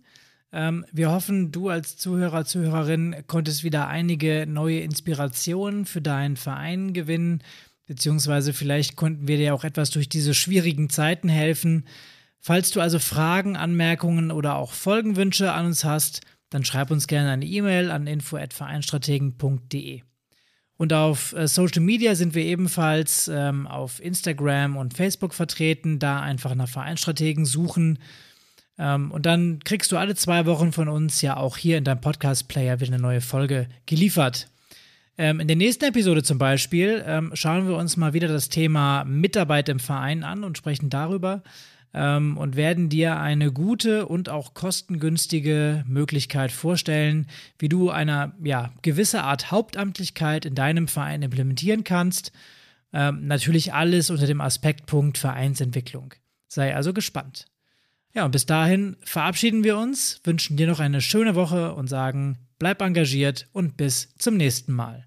Ähm, wir hoffen, du als Zuhörer, Zuhörerin konntest wieder einige neue Inspirationen für deinen Verein gewinnen, beziehungsweise vielleicht konnten wir dir auch etwas durch diese schwierigen Zeiten helfen. Falls du also Fragen, Anmerkungen oder auch Folgenwünsche an uns hast, dann schreib uns gerne eine E-Mail an info@vereinstrategen.de. Und auf äh, Social Media sind wir ebenfalls ähm, auf Instagram und Facebook vertreten. Da einfach nach Vereinstrategen suchen. Ähm, und dann kriegst du alle zwei Wochen von uns ja auch hier in deinem Podcast-Player wieder eine neue Folge geliefert. Ähm, in der nächsten Episode zum Beispiel ähm, schauen wir uns mal wieder das Thema Mitarbeit im Verein an und sprechen darüber ähm, und werden dir eine gute und auch kostengünstige Möglichkeit vorstellen, wie du eine ja, gewisse Art Hauptamtlichkeit in deinem Verein implementieren kannst. Ähm, natürlich alles unter dem Aspektpunkt Vereinsentwicklung. Sei also gespannt. Ja, und bis dahin verabschieden wir uns, wünschen dir noch eine schöne Woche und sagen, bleib engagiert und bis zum nächsten Mal.